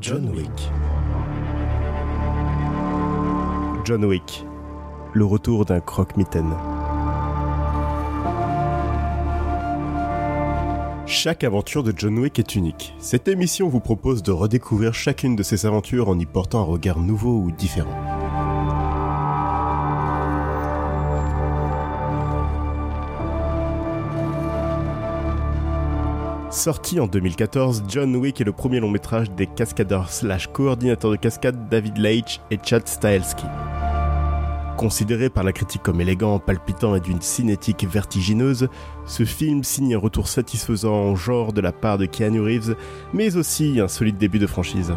John Wick. John Wick, le retour d'un croque-mitaine. Chaque aventure de John Wick est unique. Cette émission vous propose de redécouvrir chacune de ses aventures en y portant un regard nouveau ou différent. Sorti en 2014, John Wick est le premier long métrage des cascadeurs slash coordinateurs de cascade David Leitch et Chad Stahelski. Considéré par la critique comme élégant, palpitant et d'une cinétique vertigineuse, ce film signe un retour satisfaisant en genre de la part de Keanu Reeves, mais aussi un solide début de franchise.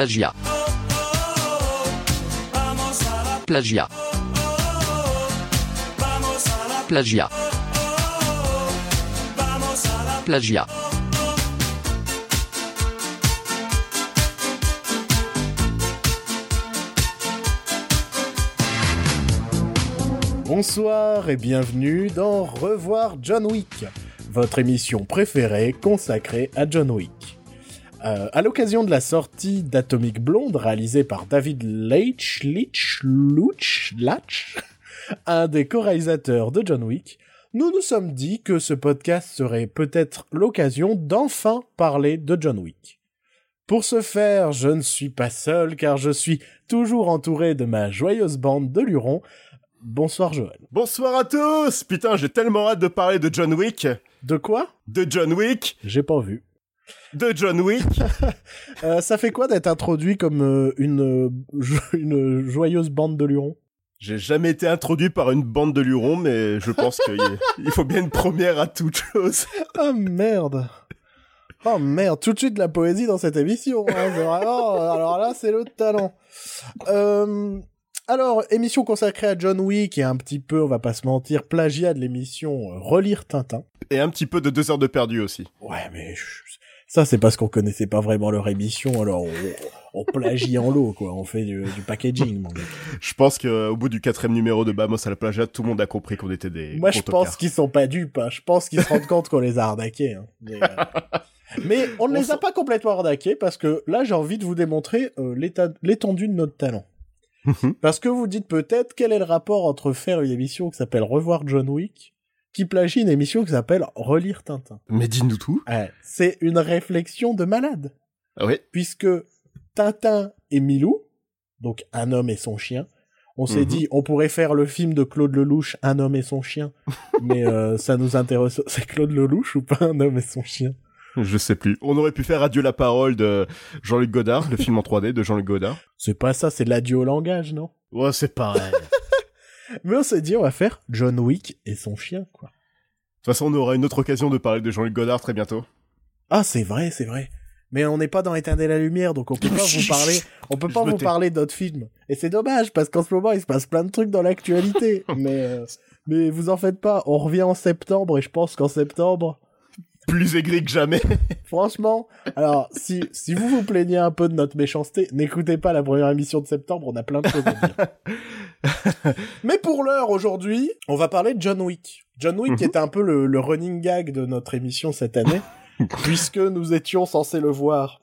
Plagiat. Plagiat. Plagiat. Plagiat. Bonsoir et bienvenue dans Revoir John Wick, votre émission préférée consacrée à John Wick. Euh, à l'occasion de la sortie d'Atomic Blonde, réalisée par David Leitch, Leitch, Luch, Latch, un des co-réalisateurs de John Wick, nous nous sommes dit que ce podcast serait peut-être l'occasion d'enfin parler de John Wick. Pour ce faire, je ne suis pas seul car je suis toujours entouré de ma joyeuse bande de lurons. Bonsoir Joël. Bonsoir à tous Putain, j'ai tellement hâte de parler de John Wick De quoi? De John Wick J'ai pas vu. De John Wick Euh, ça fait quoi d'être introduit comme euh, une, euh, jo- une joyeuse bande de lurons? J'ai jamais été introduit par une bande de lurons, mais je pense qu'il il faut bien une première à toute chose. Oh merde Oh merde, tout de suite la poésie dans cette émission. hein, vraiment, alors là, c'est le talent. Euh, alors, émission consacrée à John Wick et un petit peu, on va pas se mentir, plagiat de l'émission Relire Tintin. Et un petit peu de deux heures de perdu aussi. Ouais, mais je- ça, c'est parce qu'on connaissait pas vraiment leur émission, alors on, on plagie en lot, quoi. On fait du, du packaging, mon gars. Je pense qu'au bout du quatrième numéro de Bamos à la plagiat, tout le monde a compris qu'on était des Moi, je pense qu'ils sont pas dupes. Hein. Je pense qu'ils se rendent compte qu'on les a arnaqués. hein. Mais, euh, mais on ne On les a pas complètement arnaqués parce que là, j'ai envie de vous démontrer euh, l'étendue de notre talent. Mhm. Parce que vous dites peut-être quel est le rapport entre faire une émission qui s'appelle Revoir John Wick qui plagie une émission qui s'appelle Relire Tintin. Mais dis-nous tout. Ouais, c'est une réflexion de malade. Ah oui. Puisque Tintin et Milou, donc un homme et son chien, on s'est Mhm. dit, on pourrait faire le film de Claude Lelouch, Un homme et son chien, mais euh, ça nous intéresse. C'est Claude Lelouch ou pas Un homme et son chien? Je sais plus. On aurait pu faire Adieu la parole de Jean-Luc Godard, le film en 3D de Jean-Luc Godard. C'est pas ça, c'est l'adieu au langage, non? Ouais, c'est pareil. de Mais on s'est dit, on va faire John Wick et son chien, quoi. toute façon, on aura une autre occasion de parler de Jean-Luc Godard très bientôt. Ah, c'est vrai, c'est vrai. Mais on n'est pas dans Éteindre la lumière, donc on peut pas vous parler, on peut pas vous parler d'autres films. Et c'est dommage, parce qu'en ce moment, il se passe plein de trucs dans l'actualité. mais, euh, mais vous en faites pas, on revient en septembre, et je pense qu'en septembre, Plus aigri que jamais. franchement, alors, si, si vous vous plaignez un peu de notre méchanceté, n'écoutez pas la première émission de septembre, on a plein de choses à dire. mais pour l'heure, aujourd'hui, on va parler de John Wick. John Wick Mhm. est un peu le, le running gag de notre émission cette année, puisque nous étions censés le voir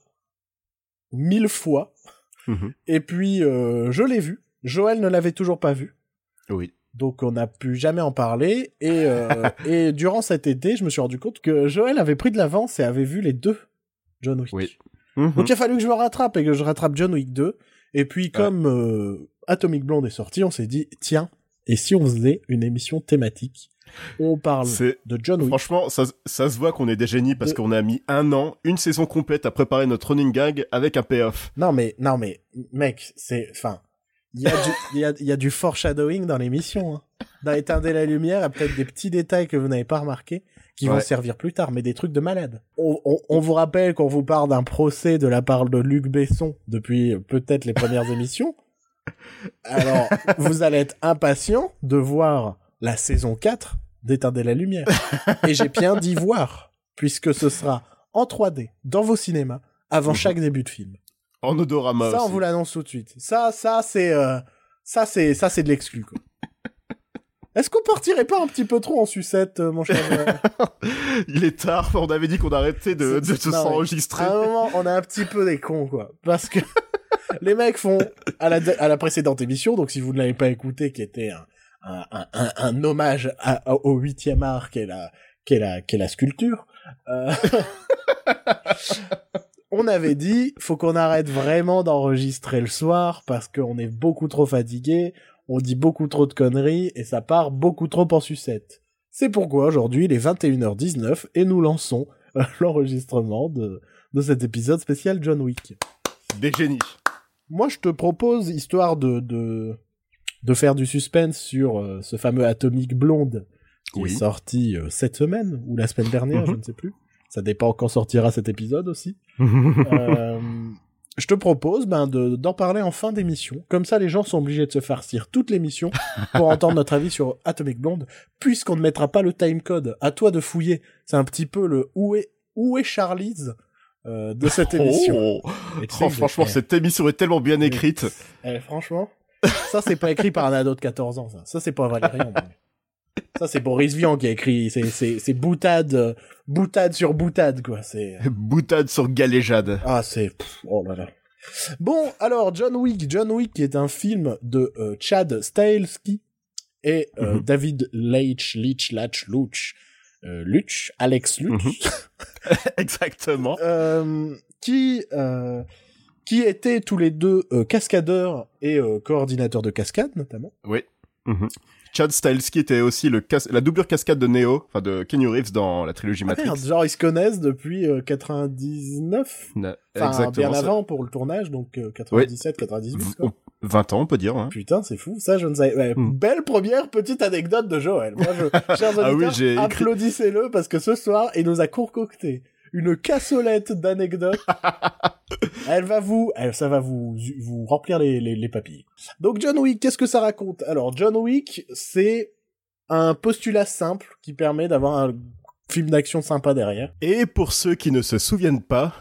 mille fois. Mhm. Et puis, euh, je l'ai vu. Joël ne l'avait toujours pas vu. Oui. Donc, on n'a pu jamais en parler. Et, euh, et durant cet été, je me suis rendu compte que Joël avait pris de l'avance et avait vu les deux John Wick. Oui. Mhm. Donc, il a fallu que je me rattrape et que je rattrape John Wick 2. Et puis, comme euh, Atomic Blonde est sorti, on s'est dit, tiens, et si on faisait une émission thématique On parle C'est de John Wick. franchement, ça, ça se voit qu'on est des génies parce De- qu'on a mis un an, une saison complète à préparer notre running gag avec un payoff. Non mais non mais mec, c'est enfin il y a du y a, il y a du foreshadowing dans l'émission. Hein. Dans Éteindre la lumière, il y a peut-être des petits détails que vous n'avez pas remarqués qui vont servir plus tard, mais des trucs de malade. On, on, on vous rappelle qu'on vous parle d'un procès de la part de Luc Besson depuis euh, peut-être les premières émissions. Alors, vous allez être impatient de voir la saison 4 d'Éteindre la lumière. Et j'ai bien dit voir, puisque ce sera en 3D dans vos cinémas avant chaque début de film. En odorama Ça, on aussi. vous l'annonce tout de suite. Ça, ça, c'est, euh, ça, c'est, ça, c'est de l'exclu. Est-ce qu'on partirait pas un petit peu trop en sucette, euh, mon cher Il est tard, on avait dit qu'on arrêtait de, se s'enregistrer. À un moment, on a un petit peu des cons, quoi. Parce que les mecs font, à la, à la précédente émission, donc si vous ne l'avez pas écouté, qui était un, un, un, un, un hommage à- au huitième art qu'est la, qu'est la, qu'est la sculpture, euh, on avait dit, faut qu'on arrête vraiment d'enregistrer le soir parce qu'on est beaucoup trop fatigué, on dit beaucoup trop de conneries et ça part beaucoup trop en sucette. C'est pourquoi aujourd'hui il est 21h19 et nous lançons l'enregistrement de, de cet épisode spécial John Wick. Des génies. Moi je te propose, histoire de, de, de faire du suspense sur euh, ce fameux Atomic Blonde qui Oui. est sorti euh, cette semaine ou la semaine dernière, je Mhm. ne sais plus. Ça dépend quand sortira cet épisode aussi. Euh, je te propose ben, de, d'en parler en fin d'émission. Comme ça, les gens sont obligés de se farcir toute l'émission pour entendre notre avis sur Atomic Blonde, puisqu'on ne mettra pas le timecode. À toi de fouiller. C'est un petit peu le où est, où est Charlize? euh, de cette émission. Oh. Tu sais Oh, j'ai- franchement, cette émission est tellement bien écrite. eh, franchement, ça c'est pas écrit par un ado de 14 ans. Ça, ça c'est pas Valérian. Ça c'est Boris Vian qui a écrit. C'est, c'est, c'est boutade, euh, boutade sur boutade quoi. C'est Boutade sur galéjade. Ah, c'est... pff, Oh là là. Bon, alors, John Wick. John Wick est un film de euh, Chad Stahelski et euh, Mhm. David Leitch, Leitch, Latch, Luch, euh, Luch, Alex Luch, Mhm. Exactement. euh, qui, euh, qui étaient tous les deux euh, cascadeurs et euh, coordinateurs de cascade, notamment. Oui. Mhm. Chad Stahelski était aussi le cas- la doublure cascade de Neo, enfin de Kenny Reeves dans la trilogie Ah, Matrix. merde, genre, ils se connaissent depuis euh, 99 Na- Enfin, bien ça- avant pour le tournage, donc euh, 97, 98, V- quoi. 20 ans, on peut dire. Hein. Putain, c'est fou, ça je ne savais. ouais, Hmm. Belle première petite anecdote de Joël. Moi, je, chers Ah oui, applaudissez-le parce que ce soir, il nous a concocté une cassolette d'anecdotes. elle va vous, elle, ça va vous, vous remplir les, les, les papilles. Donc John Wick, qu'est-ce que ça raconte? Alors John Wick, c'est un postulat simple qui permet d'avoir un film d'action sympa derrière. Et pour ceux qui ne se souviennent pas,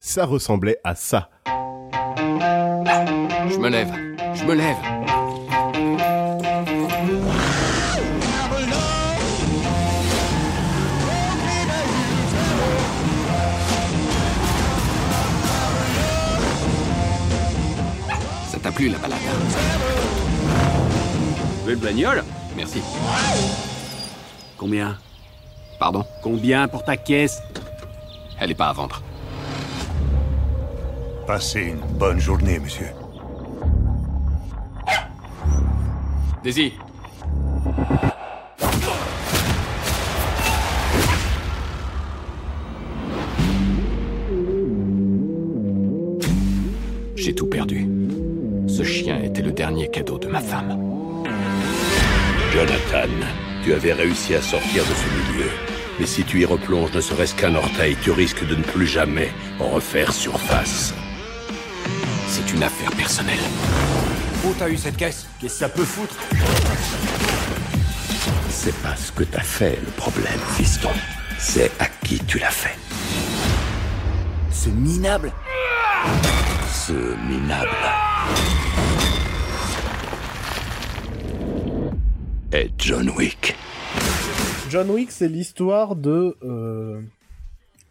ça ressemblait à ça. Je me lève. Je me lève. T'a plu la balade Vous voulez le bagnole Merci. Combien? Pardon? Combien pour ta caisse? Elle est pas à vendre. Passez une bonne journée, monsieur. Daisy J'ai tout perdu. Ce chien était le dernier cadeau de ma femme. Jonathan, tu avais réussi à sortir de ce milieu. Mais si tu y replonges ne serait-ce qu'un orteil, tu risques de ne plus jamais en refaire surface. C'est une affaire personnelle. Où t'as eu cette caisse? Qu'est-ce que ça peut foutre? C'est pas ce que t'as fait le problème, fiston. C'est à qui tu l'as fait. Ce minable? Ce minable. Est John Wick. John Wick, c'est l'histoire de... euh,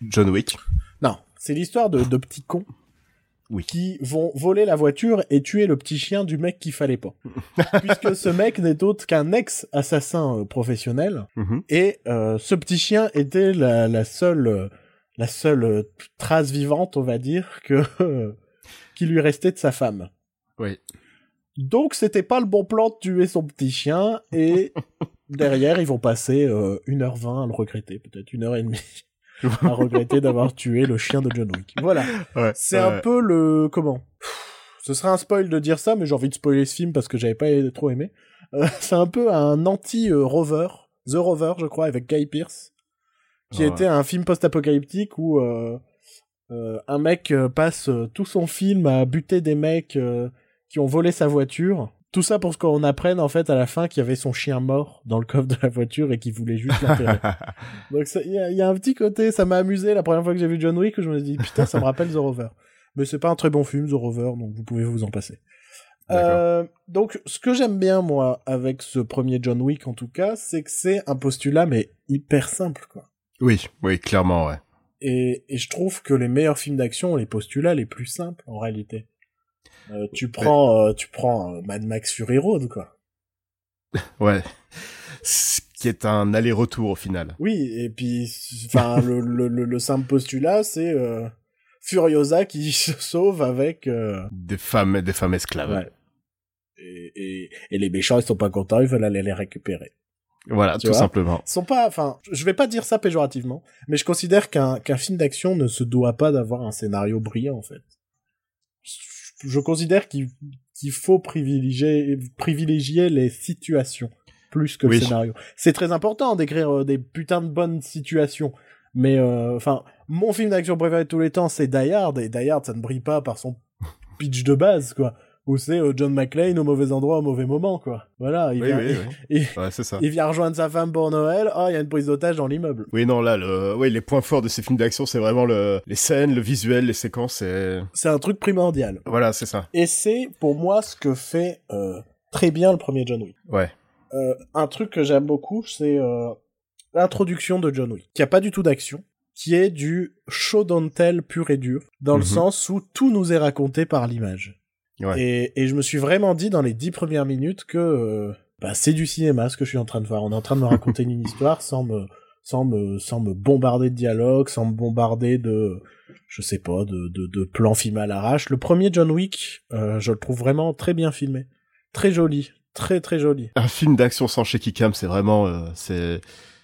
John Wick. Non, c'est l'histoire de, de petits cons Oui. qui vont voler la voiture et tuer le petit chien du mec qu'il fallait pas. Puisque ce mec n'est autre qu'un ex-assassin euh, professionnel Mhm. et euh, ce petit chien était la, la seule la seule trace vivante, on va dire, que qui lui restait de sa femme. Oui. Donc c'était pas le bon plan de tuer son petit chien et derrière, ils vont passer euh, 1h20 à le regretter, peut-être une heure et demie à regretter d'avoir tué le chien de John Wick. Voilà. Ouais, C'est un peu le comment? Ce serait un spoil de dire ça, mais j'ai envie de spoiler ce film parce que j'avais pas trop aimé. Euh, c'est un peu un anti-Rover, The Rover, je crois, avec Guy Pearce, qui Ouais. était un film post-apocalyptique où euh, euh, un mec euh, passe euh, tout son film à buter des mecs euh, qui ont volé sa voiture. Tout ça pour qu'on apprenne en fait à la fin qu'il y avait son chien mort dans le coffre de la voiture et qu'il voulait juste l'enterrer. Donc il y, a- il y a un petit côté, ça m'a amusé la première fois que j'ai vu John Wick, que je me suis dit putain ça me rappelle The Rover. Mais c'est pas un très bon film The Rover, donc vous pouvez vous en passer. Euh, donc ce que j'aime bien moi avec ce premier John Wick en tout cas, c'est que c'est un postulat mais hyper simple quoi. Oui, oui, clairement, ouais. Et, et je trouve que les meilleurs films d'action ont les postulats les plus simples en réalité. Euh, tu prends, euh, tu prends euh, Mad Max Fury Road quoi. Ouais. Ce qui est un aller-retour au final. Oui, et puis, enfin, le, le, le, le simple postulat, c'est euh, Furiosa qui se sauve avec. Des femmes, des femmes esclaves. ouais. Et, et, et les méchants, ils sont pas contents, ils veulent aller les récupérer. Voilà, Tu tout simplement. Ils sont pas, enfin, je vais pas dire ça péjorativement, mais je considère qu'un qu'un film d'action ne se doit pas d'avoir un scénario brillant, en fait. Je, considère qu'il faut privilégier, privilégier les situations plus que Oui. le scénario. C'est très important d'écrire euh, des putains de bonnes situations. Mais euh, enfin, mon film d'action préféré de tous les temps, c'est Die Hard, et Die Hard, ça ne brille pas par son pitch de base, quoi. Où c'est euh, John McClane au mauvais endroit au mauvais moment, quoi. Voilà, il Oui, vient, oui, oui. il- Ouais, c'est ça. il vient rejoindre sa femme pour Noël. Oh, il y a une prise d'otage dans l'immeuble. Oui, non, là, le, ouais, les points forts de ces films d'action, c'est vraiment le, les scènes, le visuel, les séquences, et C'est un truc primordial. voilà, c'est ça. Et c'est, pour moi, ce que fait euh, très bien le premier John Wick. Ouais. Euh, un truc que j'aime beaucoup, c'est l'introduction de John Wick, qui a pas du tout d'action, qui est du show don't tell pur et dur, dans le Mhm. sens où tout nous est raconté par l'image. Ouais. Et, et je me suis vraiment dit dans les dix premières minutes que euh, bah, c'est du cinéma ce que je suis en train de faire. On est en train de me raconter une histoire sans me sans me sans me bombarder de dialogue, sans me bombarder de je sais pas de de, de plans filmés à l'arrache. Le premier John Wick, euh, je le trouve vraiment très bien filmé, très joli, très très joli. Un film d'action sans shaky cam, c'est vraiment, euh, c'est,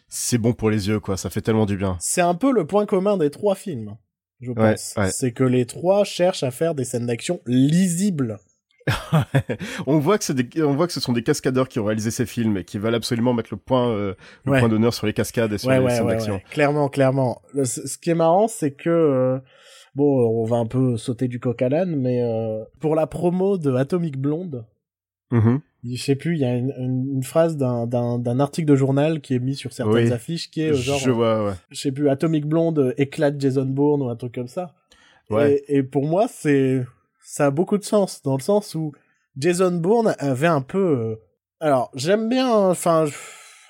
c'est bon pour les yeux, quoi. Ça fait tellement du bien. C'est un peu le point commun des trois films, je pense. ouais. C'est que les trois cherchent à faire des scènes d'action lisibles. on voit que c'est des, on voit que ce sont des cascadeurs qui ont réalisé ces films et qui veulent absolument mettre le point, euh, le Ouais. point d'honneur sur les cascades et sur les scènes d'action. Clairement, clairement. Le- ce qui est marrant, c'est que euh, bon, on va un peu sauter du coq à l'âne, mais euh, pour la promo de Atomic Blonde, Mhm. Je sais plus, il y a une, une- une phrase d'un d'un d'un article de journal qui est mis sur certaines Oui. affiches qui est euh, genre, Je vois, ouais. je sais plus, Atomic Blonde euh, éclate Jason Bourne ou un truc comme ça. Ouais. Et, et pour moi, c'est ça a beaucoup de sens dans le sens où Jason Bourne avait un peu. euh, Alors, j'aime bien, enfin,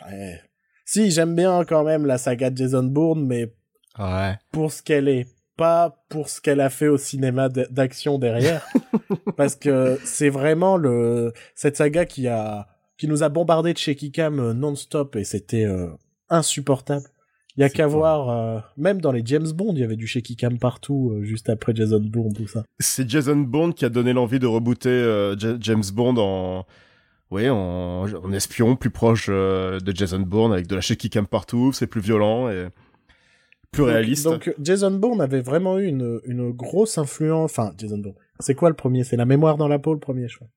ouais. si j'aime bien quand même la saga de Jason Bourne, mais Ouais. pour ce qu'elle est, pas pour ce qu'elle a fait au cinéma d'action derrière, parce que c'est vraiment le cette saga qui a qui nous a bombardé de shaky cam euh, non-stop et c'était euh, insupportable. Il y a qu'à voir, euh, même dans les James Bond, il y avait du shaky cam partout, euh, juste après Jason Bourne, tout ça. C'est Jason Bourne qui a donné l'envie de rebooter euh, Ja- James Bond en, ouais, en, en espion plus proche de Jason Bourne avec de la shaky cam partout, c'est plus violent et plus Donc- réaliste. Donc, Jason Bourne avait vraiment eu une, une grosse influence. Enfin, Jason Bourne. C'est quoi le premier? C'est La mémoire dans la peau, le premier, je crois.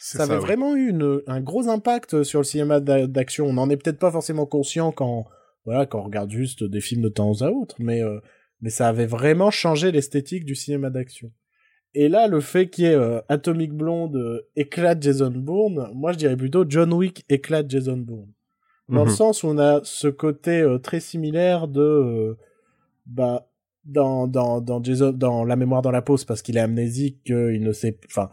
C'est Ça, avait oui. vraiment eu une, un gros impact sur le cinéma d'a- d'action. On n'en est peut-être pas forcément conscient quand, voilà, quand on regarde juste des films de temps à autre, mais, euh, mais ça avait vraiment changé l'esthétique du cinéma d'action. Et là, le fait qu'il y ait euh, Atomic Blonde euh, éclate Jason Bourne, moi je dirais plutôt John Wick éclate Jason Bourne. Dans le Mhm. sens où on a ce côté euh, très similaire de, euh, bah, dans, dans, dans Jason, dans La mémoire dans la pause, parce qu'il est amnésique, qu'il ne sait, enfin,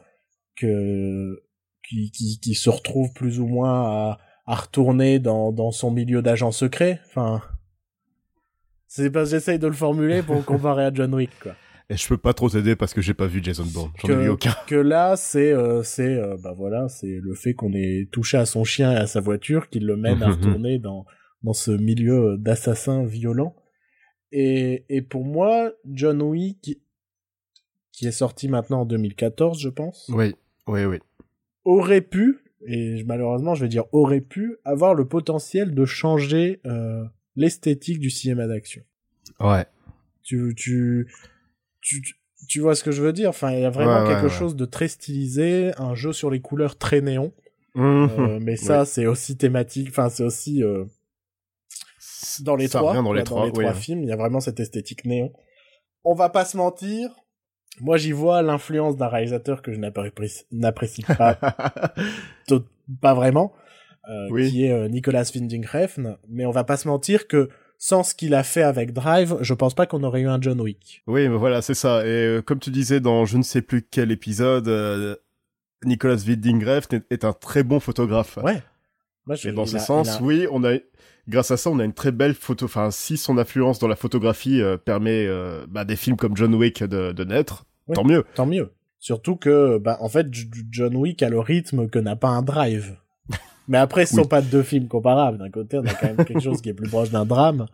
que, qui, qui, qui se retrouve plus ou moins à, à retourner dans, dans son milieu d'agent secret. Enfin, c'est parce que j'essaye de le formuler pour comparer à John Wick, quoi. Et je peux pas trop t'aider parce que j'ai pas vu Jason Bourne. J'en ai vu aucun. Que là, c'est, euh, c'est, euh, bah voilà, c'est le fait qu'on ait touché à son chien et à sa voiture qui le mène à retourner dans, dans ce milieu d'assassins violents. Et, et pour moi, John Wick, qui est sorti maintenant en 2014, je pense, Oui, oui, oui. aurait pu, et malheureusement je vais dire aurait pu avoir le potentiel de changer euh, l'esthétique du cinéma d'action. Ouais. Tu, tu, tu, tu vois ce que je veux dire? Enfin, il y a vraiment Ouais, quelque ouais. chose de très stylisé, un jeu sur les couleurs très néon. Mhm. Euh, mais ça, c'est aussi thématique. Enfin, c'est aussi euh, dans les Ça trois. revient dans les quoi, trois, oui. films. Il y a vraiment cette esthétique néon. On va pas se mentir. Moi, j'y vois l'influence d'un réalisateur que je n'apprécie pas, pas vraiment, euh, Oui. qui est euh, Nicolas Winding Refn. Mais on va pas se mentir que sans ce qu'il a fait avec Drive, je pense pas qu'on aurait eu un John Wick. Oui, mais voilà, c'est ça. Et euh, comme tu disais dans je ne sais plus quel épisode, Nicolas Winding Refn est, est un très bon photographe. Ouais. Moi, je- Et dans ce a- sens, a- oui, on a, grâce à ça, on a une très belle photo. Enfin, si son influence dans la photographie euh, permet euh, bah, des films comme John Wick de, de naître, Oui. tant mieux. Tant mieux. Surtout que, bah, en fait, John Wick a le rythme que n'a pas un Drive. Mais après, ce Oui. sont pas deux films comparables. D'un côté, on a quand même quelque chose qui est plus proche d'un drame.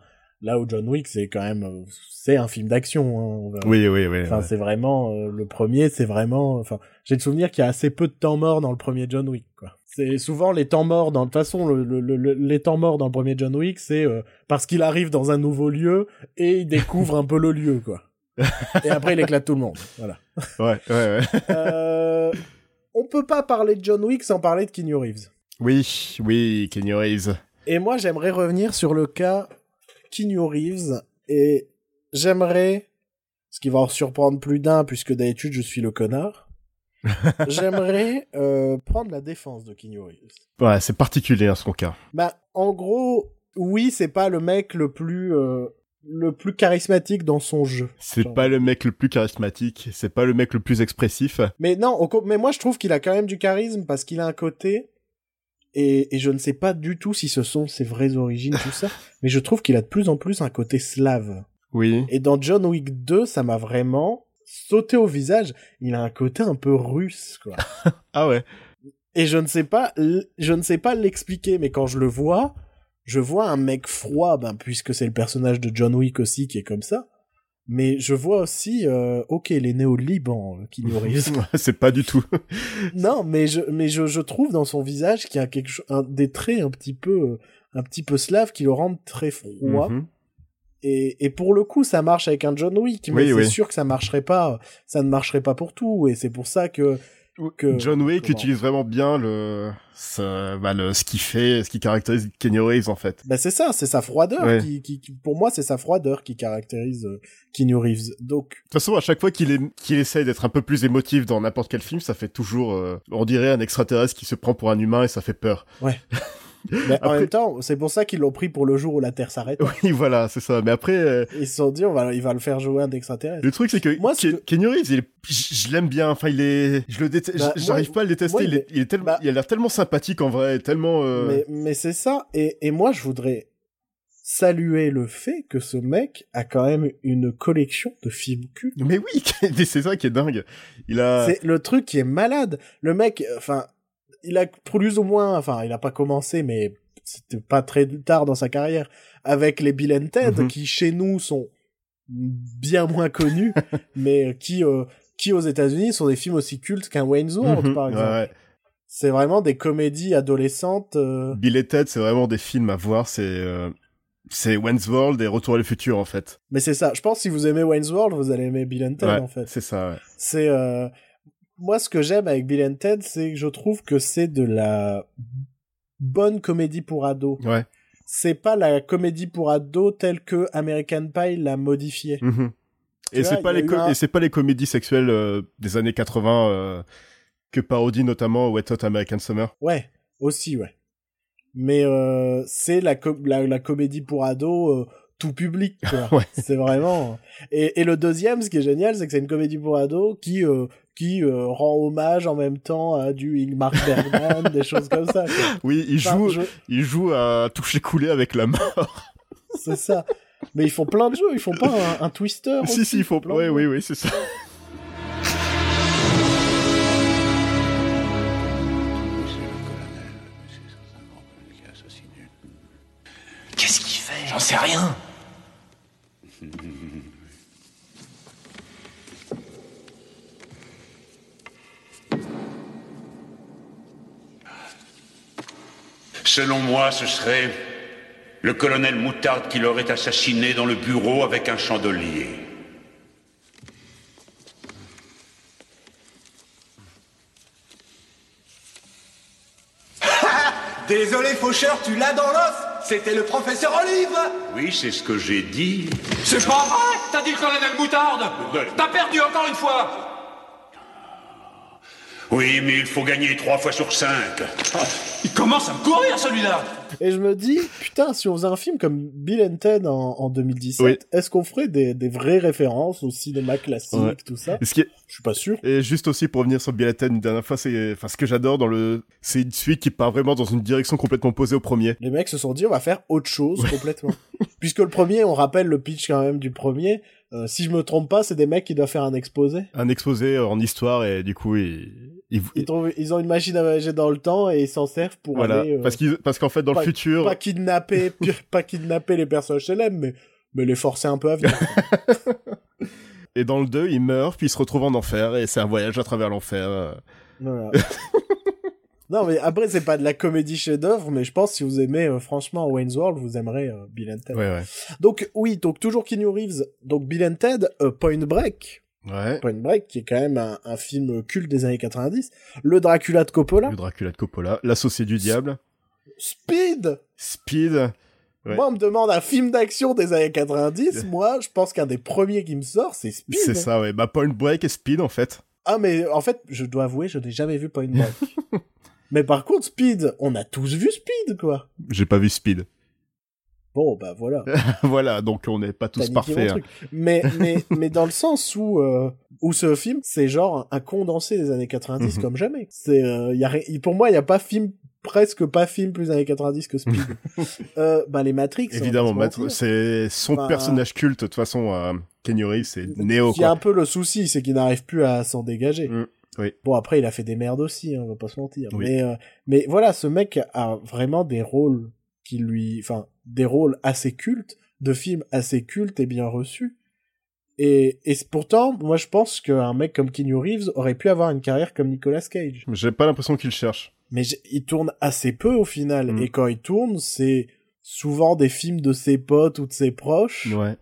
Là où John Wick, c'est quand même, c'est un film d'action. Hein, Oui, oui, oui. Enfin, ouais. c'est vraiment euh, le premier, c'est vraiment. Enfin, j'ai le souvenir qu'il y a assez peu de temps mort dans le premier John Wick. Quoi. C'est souvent les temps morts. Dans de toute façon, le, le- le- les temps morts dans le premier John Wick, c'est euh, parce qu'il arrive dans un nouveau lieu et il découvre un peu le lieu, quoi. Et après, il éclate tout le monde. Voilà. Ouais, ouais, ouais. Euh, on peut pas parler de John Wick sans parler de Keanu Reeves. Oui, oui, Kenny Reeves. Et moi, j'aimerais revenir sur le cas Keanu Reeves et j'aimerais, ce qui va en surprendre plus d'un puisque d'habitude je suis le connard, j'aimerais euh, prendre la défense de Keanu Reeves. Ouais, c'est particulier hein, son cas. Bah, en gros, oui, c'est pas le mec le plus euh, le plus charismatique dans son jeu. C'est pas le mec le plus charismatique, c'est pas le mec le plus expressif. Mais non, mais moi je trouve qu'il a quand même du charisme parce qu'il a un côté et, et je ne sais pas du tout si ce sont ses vraies origines tout ça, mais je trouve qu'il a de plus en plus un côté slave. Oui. Et dans John Wick 2, ça m'a vraiment sauté au visage. Il a un côté un peu russe quoi. Ah ouais. Et je ne sais pas je ne sais pas l'expliquer mais quand je le vois, je vois un mec froid ben puisque c'est le personnage de John Wick aussi qui est comme ça. Mais je vois aussi, euh, ok, il est né au Liban, euh, Keanu Reeves. c'est pas du tout. Non, mais je, mais je, je trouve dans son visage qu'il y a quelque chose, un, des traits un petit peu, un petit peu slave qui le rendent très froid. Mhm. Et, et pour le coup, ça marche avec un John Wick, mais Oui, c'est oui. sûr que ça marcherait pas, ça ne marcherait pas pour tout, et c'est pour ça que, que John Wick comment- utilise vraiment bien le, ce, bah, le, ce qu'il fait, ce qui caractérise Kenny Reeves en fait. Ben c'est ça, c'est sa froideur Ouais. qui, qui, qui- pour moi, c'est sa froideur qui caractérise euh, Keanu Reeves. Donc, De toute façon, à chaque fois qu'il est, qu'il essaye d'être un peu plus émotif dans n'importe quel film, ça fait toujours, euh, on dirait un extraterrestre qui se prend pour un humain et ça fait peur. ben, en Après- même temps, c'est pour ça qu'ils l'ont pris pour le jour où la Terre s'arrête. Oui, voilà, c'est ça. Mais après, euh, Ils se sont dit, on va, il va le faire jouer un extraterrestre. le truc c'est que, Moi, ce Ke- que- Keanu Reeves, il est- je je l'aime bien. Enfin, il est, je le déteste, Bah, j'arrive pas à le détester. moi, il, est, il est tellement, bah- il a l'air tellement sympathique en vrai, tellement. euh, Mais, mais c'est ça. Et, et moi, je voudrais saluer le fait que ce mec a quand même une collection de films cultes. Mais oui, c'est ça qui est dingue. Il a. C'est le truc qui est malade. Le mec, enfin, il a plus ou moins, enfin, il a pas commencé, mais c'était pas très tard dans sa carrière, avec les Bill and Ted, Mhm. qui chez nous sont bien moins connus, mais qui, euh, qui aux États-Unis sont des films aussi cultes qu'un Wayne's World, Mhm, par ouais, exemple. ouais. C'est vraiment des comédies adolescentes. euh, Bill et Ted, c'est vraiment des films à voir. C'est, euh, c'est Wayne's World et Retour à le futur en fait. Mais c'est ça. Je pense que si vous aimez Wayne's World, vous allez aimer Bill and Ted, Ouais, en fait. c'est ça. Ouais. C'est euh, moi ce que j'aime avec Bill and Ted, c'est que je trouve que c'est de la bonne comédie pour ados. Ouais. C'est pas la comédie pour ados telle que American Pie l'a modifiée. Mhm. Et c'est pas les eu co- un- et c'est pas les comédies sexuelles euh, des années 80 euh, que parodie notamment Wet Hot American Summer. Ouais, aussi ouais. Mais euh, c'est la, la la comédie pour ados tout public. Ouais. C'est vraiment et, et le deuxième ce qui est génial c'est que c'est une comédie pour ados qui euh, qui euh, rend hommage en même temps à du Ingmar Bergman, des choses comme ça. quoi. Oui, il Enfin, joue, je- il joue à toucher coulé avec la main. C'est ça. Mais ils font plein de jeux, ils font pas un, un twister. si aussi, si, il faut. plein Ouais, jeux. oui, oui, c'est ça. J'en sais rien. Selon moi, ce serait le colonel Moutarde qui l'aurait assassiné dans le bureau avec un chandelier. Désolé, faucheur, tu l'as dans l'os C'était le professeur Olive. Oui, c'est ce que j'ai dit. C'est pas vrai. T'as dit le colonel Moutarde. T'as perdu encore une fois Oui, mais il faut gagner trois fois sur cinq. Il commence à me courir celui-là Et je me dis, putain, si on faisait un film comme Bill and Ted en, en 2017, Oui. est-ce qu'on ferait des, des vraies références au cinéma classique, Ouais. tout ça? Est- Je suis pas sûr. Et juste aussi pour revenir sur Bill une dernière fois, c'est, enfin, ce que j'adore dans le, c'est une suite qui part vraiment dans une direction complètement opposée au premier. Les mecs se sont dit, on va faire autre chose complètement. Puisque le premier, on rappelle le pitch quand même du premier. euh, si je me trompe pas, c'est des mecs qui doivent faire un exposé. Un exposé en histoire et du coup, ils, ils, Ils, trouvent- ils ont une machine à voyager dans le temps et ils s'en servent pour voilà. aller, euh, Parce qu'ils, parce qu'en fait, dans pas- le futur, pas kidnapper, pi- pas kidnapper les personnages célèbres, mais, mais les forcer un peu à venir. et dans le 2, ils meurent, puis ils se retrouvent en enfer, et c'est un voyage à travers l'enfer. euh. Voilà. non, mais après, c'est pas de la comédie chef-d'œuvre, mais je pense si vous aimez euh, franchement Wayne's World, vous aimerez euh, Bill and Ted. Ouais, ouais. Donc, oui, donc toujours Keanu Reeves. Donc, Bill and Ted, Point Break. Ouais. Point Break, qui est quand même un, un film culte des années 90. Le Dracula de Coppola. Le Dracula de Coppola, l'associé du diable. Speed Speed. Ouais. Moi, on me demande un film d'action des années 90. Moi, je pense qu'un des premiers qui me sort, c'est Speed. C'est ça, ouais. Bah, Point Break et Speed, en fait. Ah, mais en fait, je dois avouer, je n'ai jamais vu Point Break. mais par contre, Speed, on a tous vu Speed, quoi. J'ai pas vu Speed. Bon, bah voilà. voilà, donc on n'est pas tous parfaits. hein. Mais, mais, mais dans le sens où, euh, où ce film, c'est genre un condensé des années 90 Mhm. comme jamais. C'est, euh, y a, pour moi, il y a pas film, presque pas film plus années 90 que Speed. euh, bah, les Matrix. va Évidemment, c'est son Bah, personnage culte, de toute façon, euh, Kenny Reeves, c'est Neo, Il y a un peu le souci, c'est qu'il n'arrive plus à s'en dégager. Mm, oui. Bon, après, il a fait des merdes aussi, hein, on va pas se mentir. Oui. Mais, euh, mais voilà, ce mec a vraiment des rôles qui lui, enfin, des rôles assez cultes, de films assez cultes et bien reçus. Et, et pourtant, moi, je pense qu'un mec comme Keanu Reeves aurait pu avoir une carrière comme Nicolas Cage. J'ai pas l'impression qu'il cherche. Mais il tourne assez peu au final. Mm. Et quand il tourne, c'est souvent des films de ses potes ou de ses proches Ouais.